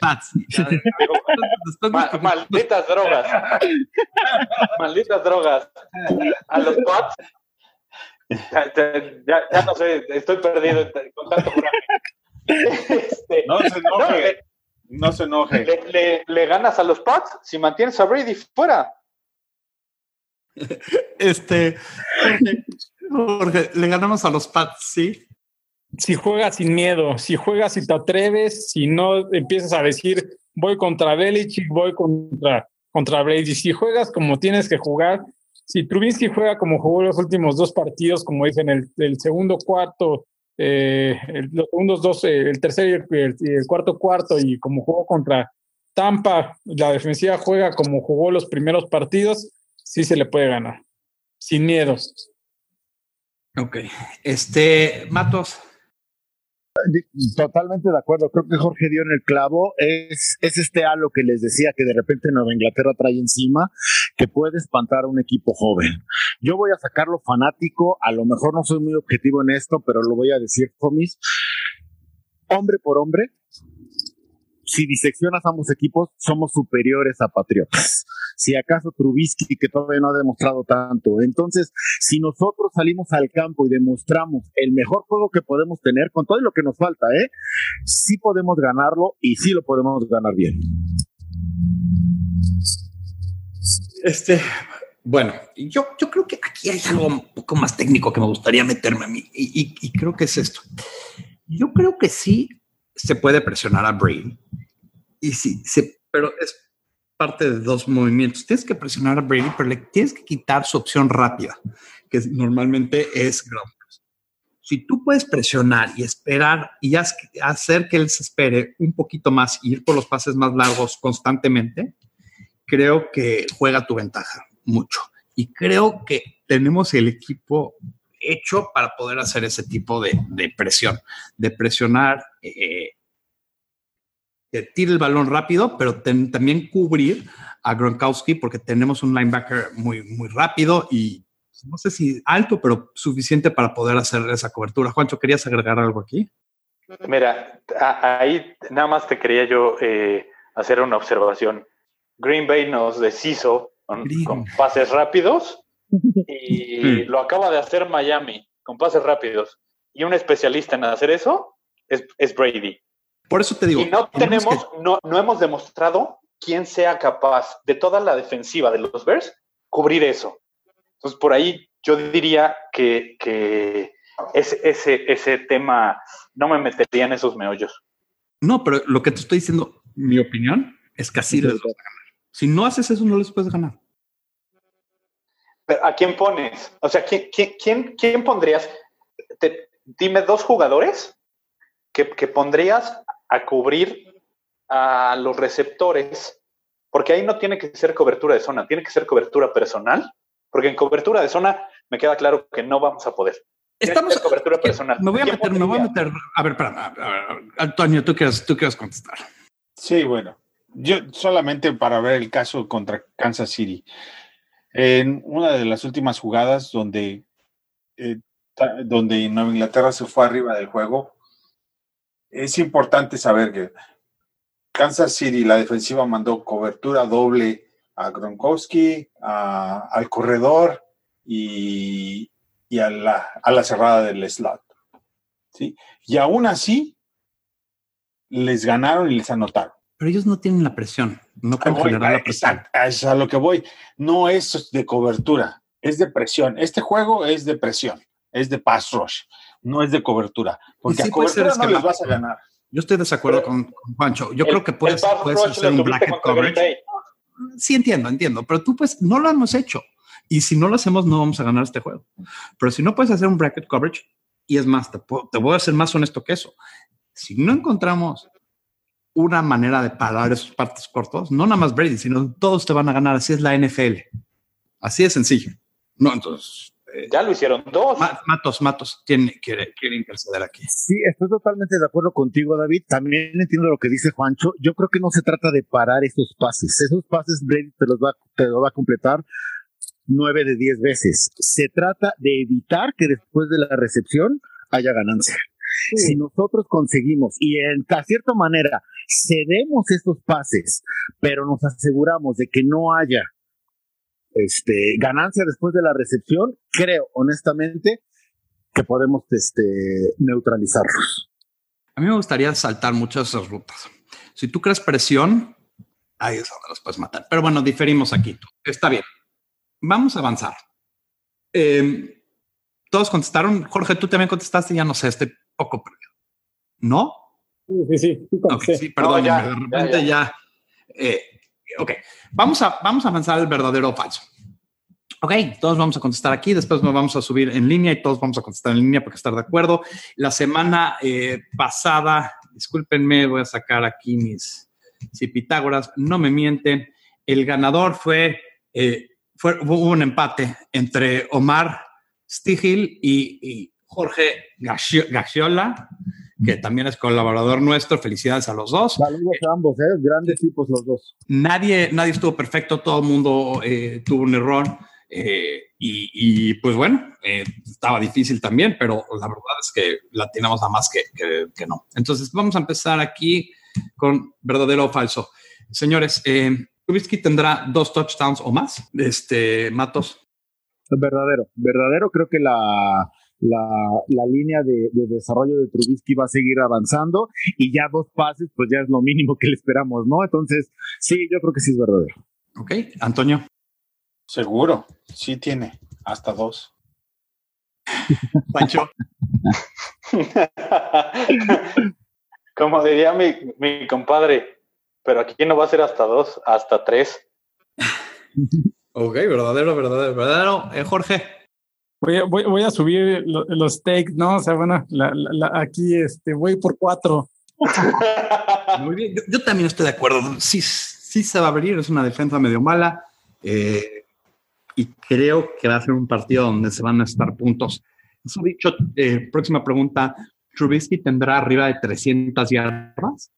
Ma- malditas drogas. malditas drogas. A los Pats. Ya, ya- ya- ya no sé, estoy perdido con tanto. Este, No se no, enoje, le, no se enoje. le- le- le ganas a los Pats si mantienes a Brady fuera. Este, Jorge, Jorge, le ganamos a los Pats, ¿sí? Si juegas sin miedo, si juegas y te atreves, si no empiezas a decir voy contra Belichick, voy contra, contra Brady, si juegas como tienes que jugar, si Trubinsky juega como jugó los últimos dos partidos, como dicen, el, el segundo cuarto, eh, los segundos dos, eh, el tercer y el, el cuarto cuarto, y como jugó contra Tampa, la defensiva juega como jugó los primeros partidos, sí se le puede ganar, sin miedos. Ok. Este, Matos, Totalmente de acuerdo. Creo que Jorge dio en el clavo. Es, es este halo que les decía que de repente Nueva Inglaterra trae encima, que puede espantar a un equipo joven. Yo voy a sacarlo fanático. A lo mejor no soy muy objetivo en esto, pero lo voy a decir, homies. Hombre por hombre, si diseccionas ambos equipos, somos superiores a Patriotas. Si acaso Trubisky, que todavía no ha demostrado tanto. Entonces, si nosotros salimos al campo y demostramos el mejor juego que podemos tener, con todo lo que nos falta, ¿eh? Sí podemos ganarlo y sí lo podemos ganar bien. este, bueno, yo, yo creo que aquí hay algo un poco más técnico que me gustaría meterme a mí y, creo que es esto. Yo creo que sí se puede presionar a Brady y sí, pero es parte de dos movimientos. Tienes que presionar a Brady, pero le tienes que quitar su opción rápida, que normalmente es ground. Si tú puedes presionar y esperar y hacer que él se espere un poquito más ir por los pases más largos constantemente, creo que juega tu ventaja mucho. Y creo que tenemos el equipo hecho para poder hacer ese tipo de, de presión, de presionar, eh, que tire el balón rápido, pero ten- también cubrir a Gronkowski porque tenemos un linebacker muy, muy rápido y no sé si alto, pero suficiente para poder hacer esa cobertura. Juancho, ¿querías agregar algo aquí? Mira, a- ahí nada más te quería yo eh, hacer una observación. Green Bay nos deshizo con pases rápidos y Mm. lo acaba de hacer Miami con pases rápidos. Y un especialista en hacer eso es, es Brady. Por eso te digo. Y no tenemos tenemos, no, no hemos demostrado quién sea capaz de toda la defensiva de los Bears cubrir eso. Entonces, por ahí yo diría que, que ese, ese, ese tema no me metería en esos meollos. No, pero lo que te estoy diciendo, mi opinión, es que así les vas a ganar. Si no haces eso, no les puedes ganar. Pero, ¿A quién pones? O sea, ¿quién, quién, quién, quién pondrías? Te- dime dos jugadores que, que pondrías a cubrir a los receptores, porque ahí no tiene que ser cobertura de zona, tiene que ser cobertura personal, porque en cobertura de zona me queda claro que no vamos a poder. Tiene que Estamos. ser cobertura personal. Me voy a ¿Quién meter, me voy a meter. A ver, espérame, a ver, a ver, Antonio, tú quieres, tú quieres contestar. Sí, bueno, yo solamente para ver el caso contra Kansas City. En una de las últimas jugadas donde, eh, donde Nueva Inglaterra se fue arriba del juego, es importante saber que Kansas City, la defensiva mandó cobertura doble a Gronkowski, a- al corredor y, y a, la, a la cerrada del slot. ¿sí? Y aún así, les ganaron y les anotaron. Pero ellos no tienen la presión. No pueden Voy, generar la presión. Exacto, es a lo que voy. No es de cobertura, es de presión. Este juego es de presión, es de pass rush, no es de cobertura. Porque sí a cobertura no les vas a ganar. Yo estoy de desacuerdo Pero- con, con Juancho. Yo El- creo que puedes, puedes hacer un bracket coverage. Sí, entiendo, entiendo. Pero tú, pues, no lo hemos hecho. Y si no lo hacemos, no vamos a ganar este juego. Pero si no puedes hacer un bracket coverage, y es más, te, puedo- te voy a ser más honesto que eso. Si no encontramos una manera de parar esos partes cortos, no nada más Brady, sino todos te van a ganar. Así es la NFL. Así de sencillo. No, entonces, eh, Ya lo hicieron dos. Ma- Matos, Matos, tiene, quiere, quiere interceder aquí. Sí, estoy totalmente de acuerdo contigo, David. También entiendo lo que dice Juancho. Yo creo que no se trata de parar esos pases. Esos pases Brady te los va, te los va a completar nueve de diez veces. Se trata de evitar que después de la recepción haya ganancia. Si nosotros conseguimos y en a cierta manera cedemos estos pases, pero nos aseguramos de que no haya este, ganancia después de la recepción, creo honestamente que podemos este, neutralizarlos. A mí me gustaría saltar muchas de esas rutas. Si tú crees presión, ahí es donde los puedes matar. Pero bueno, diferimos aquí. Está bien. vamos a avanzar. Eh, todos contestaron. Jorge, tú también contestaste. Ya no sé, estoy poco perdido. ¿No? Sí, sí, sí. sí, Ok, sí, perdón, No, ya, de repente ya, ya. eh, ok, vamos a, vamos a avanzar el verdadero o falso. Ok, todos vamos a contestar aquí, después nos vamos a subir en línea y todos vamos a contestar en línea porque estar de acuerdo. La semana eh, pasada, discúlpenme, voy a sacar aquí mis, si Pitágoras no me mienten, el ganador fue, eh, fue hubo un empate entre Omar Stigil y, y Jorge Gaxio- Gaxiola, que también es colaborador nuestro. Felicidades a los dos. Saludos a ambos, ¿eh? Grandes tipos los dos. Nadie, nadie estuvo perfecto, todo el mundo eh, tuvo un error. eh, y, y, pues bueno, eh, estaba difícil también, pero la verdad es que la tenemos nada más que, que- que no. Entonces vamos a empezar aquí con verdadero o falso. Señores, eh, Trubisky tendrá dos touchdowns o más. Este, Matos. Verdadero, verdadero. Creo que la, la, la línea de, de desarrollo de Trubisky va a seguir avanzando y ya dos pases, pues ya es lo mínimo que le esperamos, ¿no? Entonces, sí, yo creo que sí es verdadero. Ok, Antonio. Seguro, sí tiene, hasta dos. Pancho. Como diría mi, mi compadre, pero aquí no va a ser hasta dos, hasta tres. Ok, verdadero, verdadero, verdadero. Eh, Jorge. Voy a, voy, voy a subir lo- los takes, ¿no? O sea, bueno, la- la- la- aquí este, voy por cuatro. Muy bien, yo, yo también estoy de acuerdo. Sí, sí se va a abrir, es una defensa medio mala. eh, y creo que va a ser un partido donde se van a estar puntos. Eso dicho, eh, próxima pregunta. ¿Trubisky tendrá arriba de 300 yardas?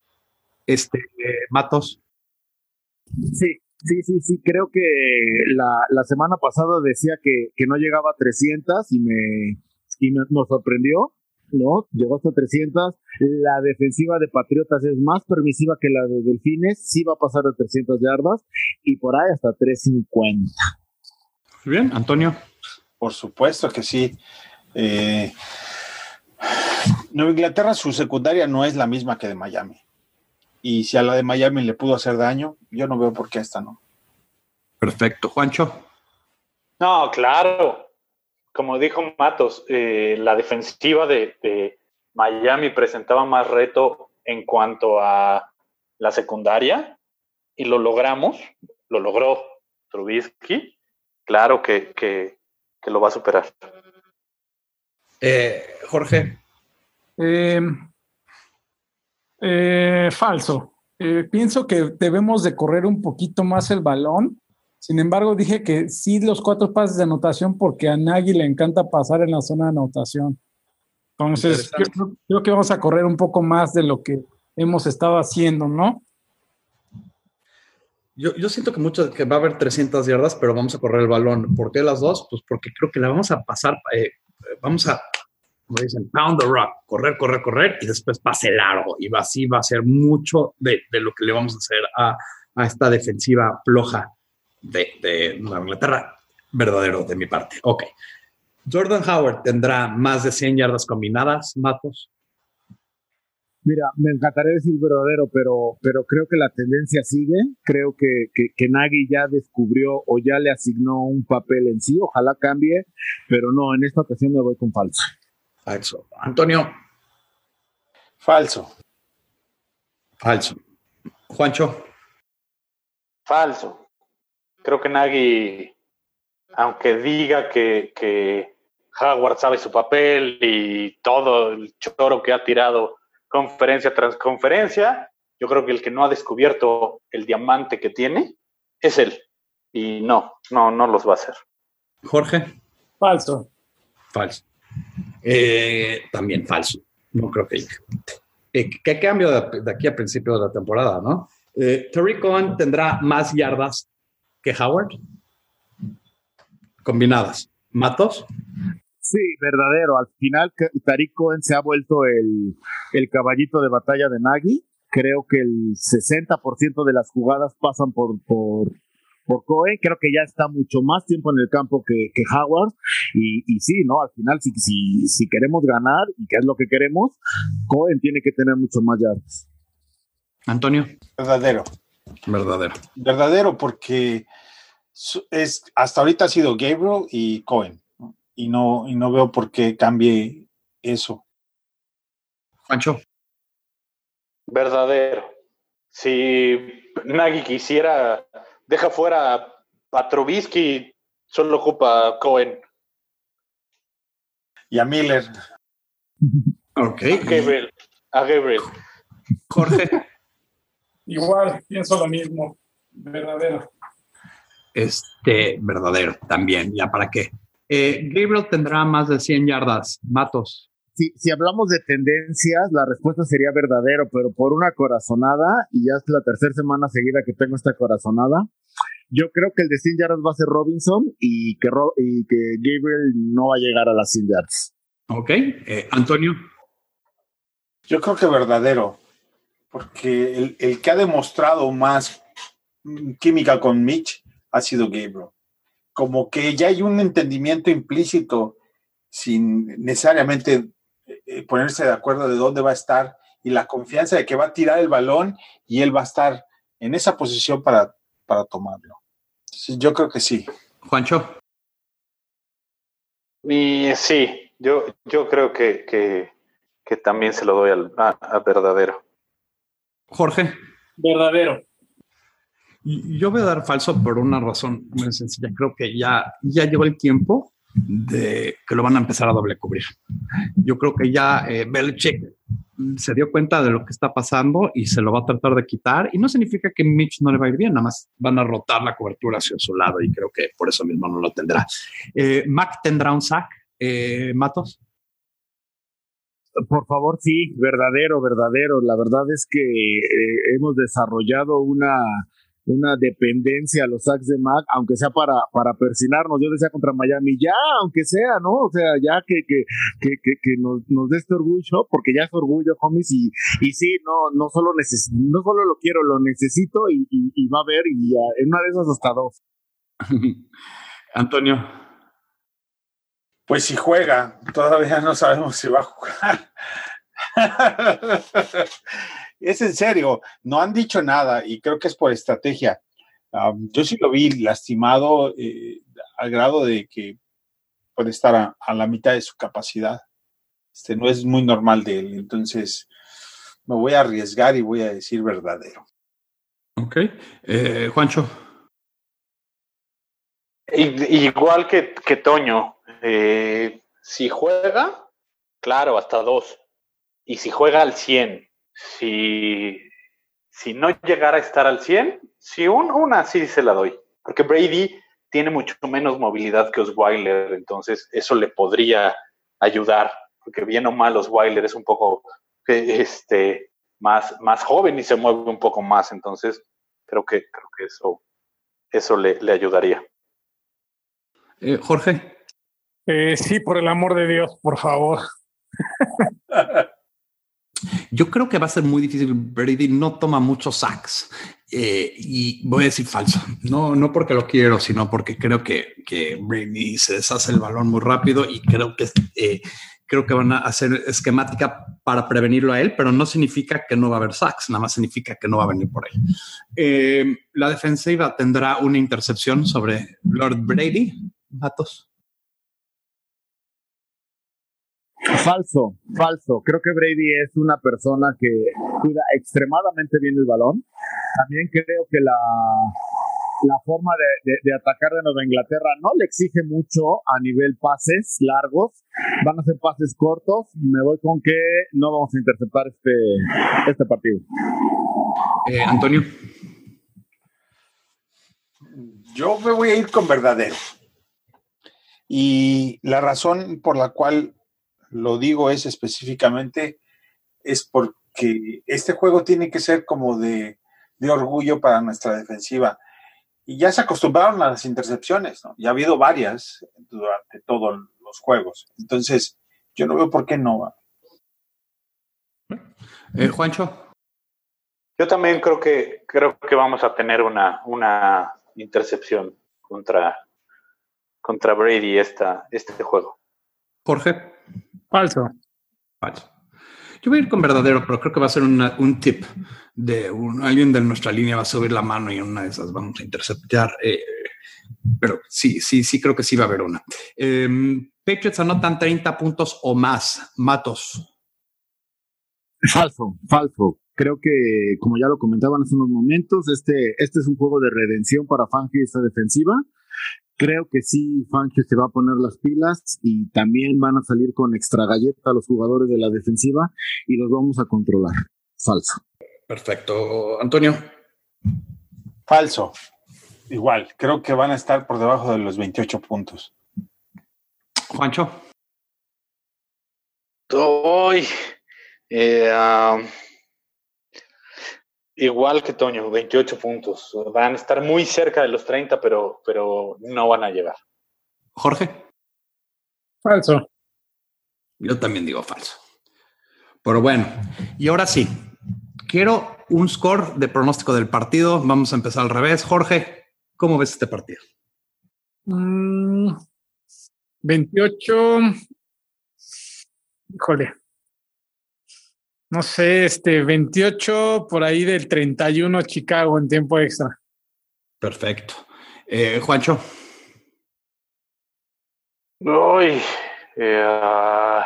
Este, eh, Matos. Sí, sí, sí, sí. Creo que la, la semana pasada decía que, que no llegaba a 300 y me, y me- nos sorprendió, ¿no? Llegó hasta 300. La defensiva de Patriotas es más permisiva que la de Delfines. Sí va a pasar de 300 yardas y por ahí hasta 350. Muy bien, Antonio. Por supuesto que sí. Eh, Nueva Inglaterra, su secundaria no es la misma que de Miami. Y si a la de Miami le pudo hacer daño, yo no veo por qué esta no. Perfecto. Juancho. No, claro. Como dijo Matos, eh, la defensiva de, de Miami presentaba más reto en cuanto a la secundaria y lo logramos, lo logró Trubisky. Claro que, que, que lo va a superar. Eh, Jorge. Eh, eh, falso. Eh, pienso que debemos de correr un poquito más el balón. Sin embargo, dije que sí los cuatro pases de anotación porque a Nagy le encanta pasar en la zona de anotación. Entonces, creo que vamos a correr un poco más de lo que hemos estado haciendo, ¿no? Yo, yo siento que mucho que va a haber 300 yardas, pero vamos a correr el balón. ¿Por qué las dos? Pues porque creo que la vamos a pasar, eh, vamos a, como dicen, pound the rock, correr, correr, correr y después pase largo. Y va- así va a ser mucho de, de lo que le vamos a hacer a, a esta defensiva floja de, de Inglaterra. Verdadero de mi parte. Ok. Jordan Howard tendrá más de 100 yardas combinadas, Matos. Mira, me encantaría decir verdadero, pero, pero creo que la tendencia sigue. Creo que, que, que Nagy ya descubrió o ya le asignó un papel en sí. Ojalá cambie, pero no, en esta ocasión me voy con falso. Falso. Antonio. Falso. Falso. Juancho. Falso. Creo que Nagy, aunque diga que, que Howard sabe su papel y todo el choro que ha tirado conferencia tras conferencia, yo creo que el que no ha descubierto el diamante que tiene es él. Y no, no, no los va a hacer. Jorge. Falso. Falso. Eh, también falso. No creo que. Eh, ¿Qué cambio de, aquí a principio de la temporada, no? Eh, Cohen tendrá más yardas que Howard. Combinadas. ¿Matos? Sí, verdadero. Al final, Tariq Cohen se ha vuelto el, el caballito de batalla de Nagy. Creo que el 60% de las jugadas pasan por, por Cohen. Creo que ya está mucho más tiempo en el campo que, que Howard. Y, y sí, ¿no? Al final, si, si, si queremos ganar, y que es lo que queremos, Cohen tiene que tener mucho más yardas. Antonio. Verdadero. Verdadero. Verdadero, porque es, hasta ahorita ha sido Gabriel y Cohen. Y no, y no veo por qué cambie eso. Juancho. Verdadero. Si Nagy quisiera, deja fuera a Trubisky, solo ocupa a Cohen. Y a Miller. Ok. A Gabriel. A Gabriel. Jorge. Igual, pienso lo mismo. Verdadero. Este, verdadero, también, ya para qué. Eh, Gabriel tendrá más de 100 yardas. Matos. Si, si hablamos de tendencias, la respuesta sería verdadero, pero por una corazonada, y ya es la tercera semana seguida que tengo esta corazonada, yo creo que el de 100 yardas va a ser Robinson y que, Ro- y que Gabriel no va a llegar a las 100 yardas. Ok. Eh, Antonio. Yo creo que verdadero, porque el, el que ha demostrado más química con Mitch ha sido Gabriel. Como que ya hay un entendimiento implícito sin necesariamente ponerse de acuerdo de dónde va a estar y la confianza de que va a tirar el balón y él va a estar en esa posición para, para tomarlo. Entonces, yo creo que sí. Juancho. Y sí, yo, yo creo que, que, que también se lo doy al, a, a verdadero. Jorge. Verdadero. Yo voy a dar falso por una razón muy sencilla. Creo que ya, ya llegó el tiempo de que lo van a empezar a doble cubrir. Yo creo que ya eh, Belichick se dio cuenta de lo que está pasando y se lo va a tratar de quitar. Y no significa que Mitch no le va a ir bien, nada más van a rotar la cobertura hacia su lado y creo que por eso mismo no lo tendrá. Eh, Mac tendrá un sack. Eh, Matos. Por favor, sí, verdadero, verdadero. La verdad es que eh, hemos desarrollado una, una dependencia a los sacks de Mac, aunque sea para, para persinarnos. Yo decía contra Miami, ya, aunque sea, ¿no? O sea, ya que, que, que, que, que nos, nos dé este orgullo, porque ya es orgullo, homies, y, y sí, no, no solo neces no solo lo quiero, lo necesito y, y, y va a haber, y ah, en una de esas hasta dos. Antonio. Pues si juega, todavía no sabemos si va a jugar. es en serio, no han dicho nada y creo que es por estrategia. Um, yo sí lo vi lastimado eh, al grado de que puede estar a, a, la mitad de su capacidad. Este no es muy normal de él, entonces me voy a arriesgar y voy a decir verdadero. Ok. Eh, Juancho. Igual que, que Toño, eh, si juega, claro, hasta dos. Y si juega al 100, si, si no llegara a estar al 100, si un, una sí se la doy. Porque Brady tiene mucho menos movilidad que Osweiler, entonces eso le podría ayudar. Porque bien o mal, Osweiler es un poco este, más, más joven y se mueve un poco más. Entonces creo que, creo que eso, eso le, le ayudaría. Eh, Jorge. Eh, sí, por el amor de Dios, por favor. Yo creo que va a ser muy difícil. Brady no toma muchos sacks. Eh, y voy a decir falso. No, no porque lo quiero, sino porque creo que, que Brady se deshace el balón muy rápido y creo que eh, creo que van a hacer esquemática para prevenirlo a él, pero no significa que no va a haber sacks, nada más significa que no va a venir por ahí. Eh, la defensiva tendrá una intercepción sobre Lord Brady. Matos. Falso, falso. Creo que Brady es una persona que cuida extremadamente bien el balón. También creo que la, la forma de, de, de, atacar de Nueva Inglaterra no le exige mucho a nivel pases largos. Van a ser pases cortos. Me voy con que no vamos a interceptar este, este partido. Eh, Antonio. Yo me voy a ir con verdadero. Y la razón por la cual lo digo es específicamente, es porque este juego tiene que ser como de, de, orgullo para nuestra defensiva. Y ya se acostumbraron a las intercepciones, ¿no? Ya ha habido varias durante todos los juegos. Entonces, yo no veo por qué no. Eh, Juancho. Yo también creo que creo que vamos a tener una, una intercepción contra, contra Brady esta, este juego. Jorge. Falso. Falso. Yo voy a ir con verdadero, pero creo que va a ser una, un tip de un, alguien de nuestra línea va a subir la mano y en una de esas vamos a interceptar. Eh, pero sí, sí, sí creo que sí va a haber una. Em, Patriots anotan 30 puntos o más. Matos. Falso, falso. Creo que, como ya lo comentaban hace unos momentos, este, este es un juego de redención para Fangio esta defensiva. Creo que sí, Fangio se va a poner las pilas y también van a salir con extra galleta los jugadores de la defensiva y los vamos a controlar. Falso. Perfecto. Antonio. Falso. Igual, creo que van a estar por debajo de los 28 puntos. Juancho. Hoy, eh, um, igual que Toño, 28 puntos. Van a estar muy cerca de los 30, pero, pero no van a llegar. Jorge. Falso. Yo también digo falso. Pero bueno, y ahora sí, quiero un score de pronóstico del partido. Vamos a empezar al revés. Jorge, ¿cómo ves este partido? Mm, 28. Híjole. No sé, este 28 por ahí del 31 Chicago en tiempo extra. Perfecto. Eh, Juancho. Uy, eh,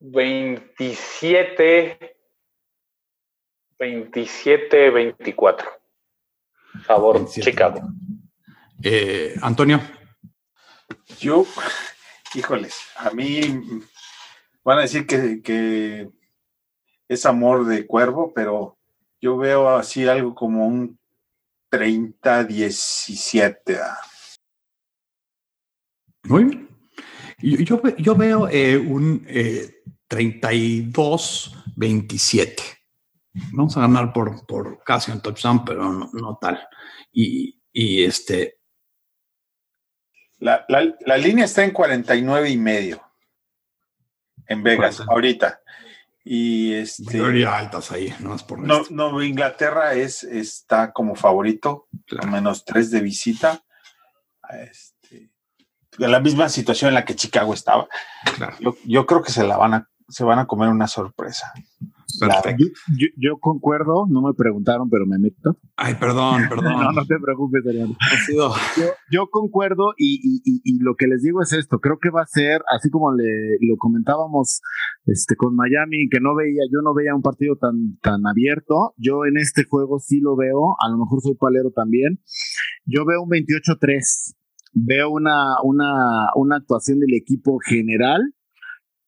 27, 27, 24. Favor, 27. Chicago. Eh, Antonio. Yo, híjoles, a mí van a decir que, que es amor de cuervo, pero yo veo así algo como un 30-17. ah. Muy bien. Yo, yo veo eh, un eh, 32-27. Vamos a ganar por, por casi un touchdown, pero no, no tal. Y, y este, La, la- la línea está en 49 y medio en Vegas, 40. ahorita. Y este, altas ahí, no es por no, no, Inglaterra es, está como favorito, Claro. a menos tres de visita. Este, en la misma situación en la que Chicago estaba. Claro. Yo, yo creo que se la van a, se van a comer una sorpresa. Perfecto. Yo, yo- yo concuerdo, no me preguntaron, pero me meto. Ay, perdón, perdón. No, no te preocupes, Adrián. Ha sido- Yo, yo concuerdo y, y- y- y lo que les digo es esto, creo que va a ser, así como le, lo comentábamos este, con Miami, que no veía, yo no veía un partido tan, tan abierto, yo en este juego sí lo veo, a lo mejor soy palero también, yo veo un 28-3, veo una, una, una actuación del equipo general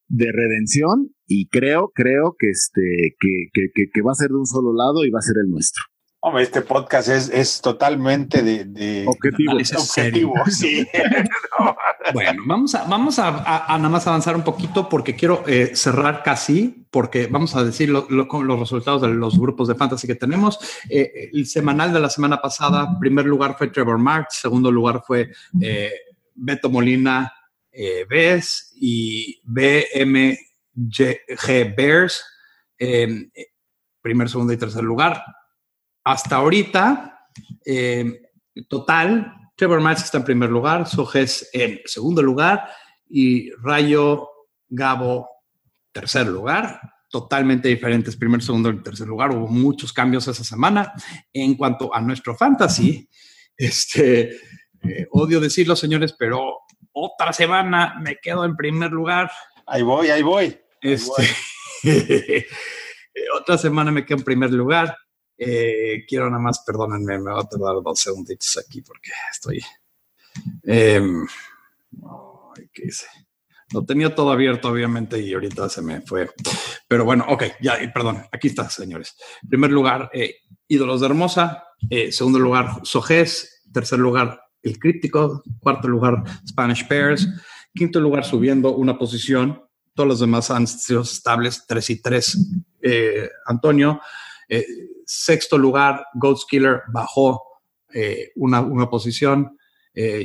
de redención y creo, creo que este, que, que, que, que va a ser de un solo lado y va a ser el nuestro. Hombre, este podcast es, es totalmente de, de- Objetivo. Análisis objetivo. serio. Sí. Bueno, vamos a, vamos a, a- a nada más avanzar un poquito porque quiero eh, cerrar casi, porque vamos a decir lo- lo- con los resultados de los grupos de fantasy que tenemos. Eh, el semanal de la semana pasada, primer lugar fue Trevor March, segundo lugar fue eh, Beto Molina eh, Bes y BMG Bears, eh, primer, segundo y tercer lugar. Hasta ahorita, eh, total, Trevor March está en primer lugar, Sojes en segundo lugar y Rayo Gabo tercer lugar. Totalmente diferentes, primer, segundo y tercer lugar. Hubo muchos cambios esa semana. En cuanto a nuestro fantasy, este, eh, odio decirlo, señores, pero otra semana me quedo en primer lugar. Ahí voy, ahí voy. Este, eh, otra semana me quedo en primer lugar. Eh, quiero nada más, perdónenme, me va a tardar dos segunditos aquí porque estoy. em, ay, ¿Qué hice? Lo tenía todo abierto, obviamente, y ahorita se me fue. Pero bueno, ok, ya, eh, perdón, aquí está, señores. Primer lugar, eh, Ídolos de Hermosa. Eh, segundo lugar, Sojés. Tercer lugar, El Críptico. Cuarto lugar, Spanish Bears. Quinto lugar, subiendo una posición. Todos los demás han sido estables, 3 y 3. Eh, Antonio. Eh, sexto lugar, Goats Killer bajó eh, una, una posición.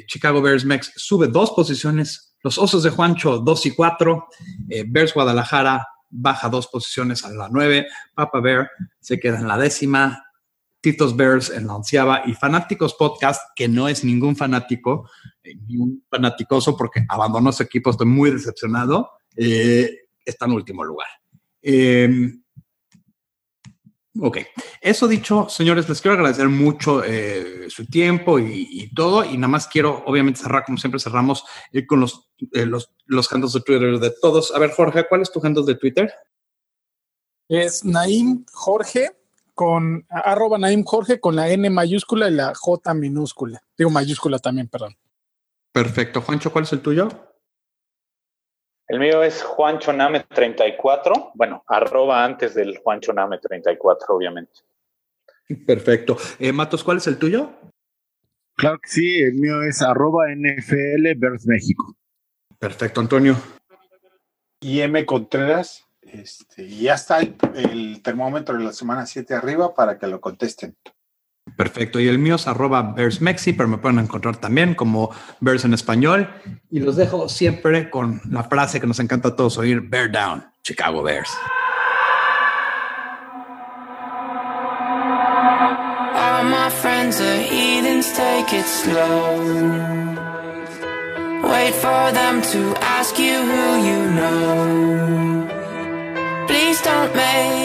Chicago Bears Mex sube dos posiciones. Los Osos de Juancho, 2 y 4. Bears Guadalajara baja dos posiciones a la 9. Papa Bear se queda en la décima. Titos Bears onceava. Y Fanáticos Podcast, que no es ningún fanático, eh, ni un fanaticoso, porque abandonó su equipo. Estoy muy decepcionado. eh, está en último lugar. Eh, Ok, eso dicho, señores, les quiero agradecer mucho eh, su tiempo y, todo. Y nada más quiero, obviamente, cerrar como siempre cerramos con los, los, los handles de Twitter de todos. A ver, Jorge, ¿cuál es tu handle de Twitter? Es Naim Jorge con arroba Naim Jorge con la N mayúscula y la J minúscula. Digo mayúscula también, perdón. Perfecto. Juancho, ¿cuál es el tuyo? El mío es Juancho Name 34. Bueno, arroba antes del Juancho Name 34, obviamente. Perfecto. Eh, Matos, ¿cuál es el tuyo? Claro que sí, el mío es arroba NFL México. Perfecto, Antonio. Y M Contreras, este, ya está el, el, termómetro de la semana 7 arriba para que lo contesten. Perfecto. Y el mío es arroba Bears Mexi, pero me pueden encontrar también como Bears en español. Y los dejo siempre con la frase que nos encanta a todos oír, Bear Down, Chicago Bears. All my friends are heathens, take it slow. Wait for them to ask you who you know. Don't make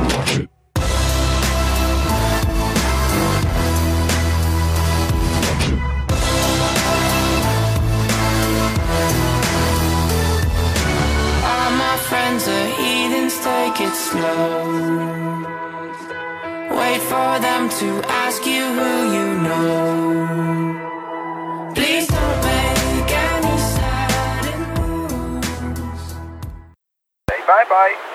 It slow. Wait for them to ask you who you know. Please don't make any sudden moves. Say bye bye.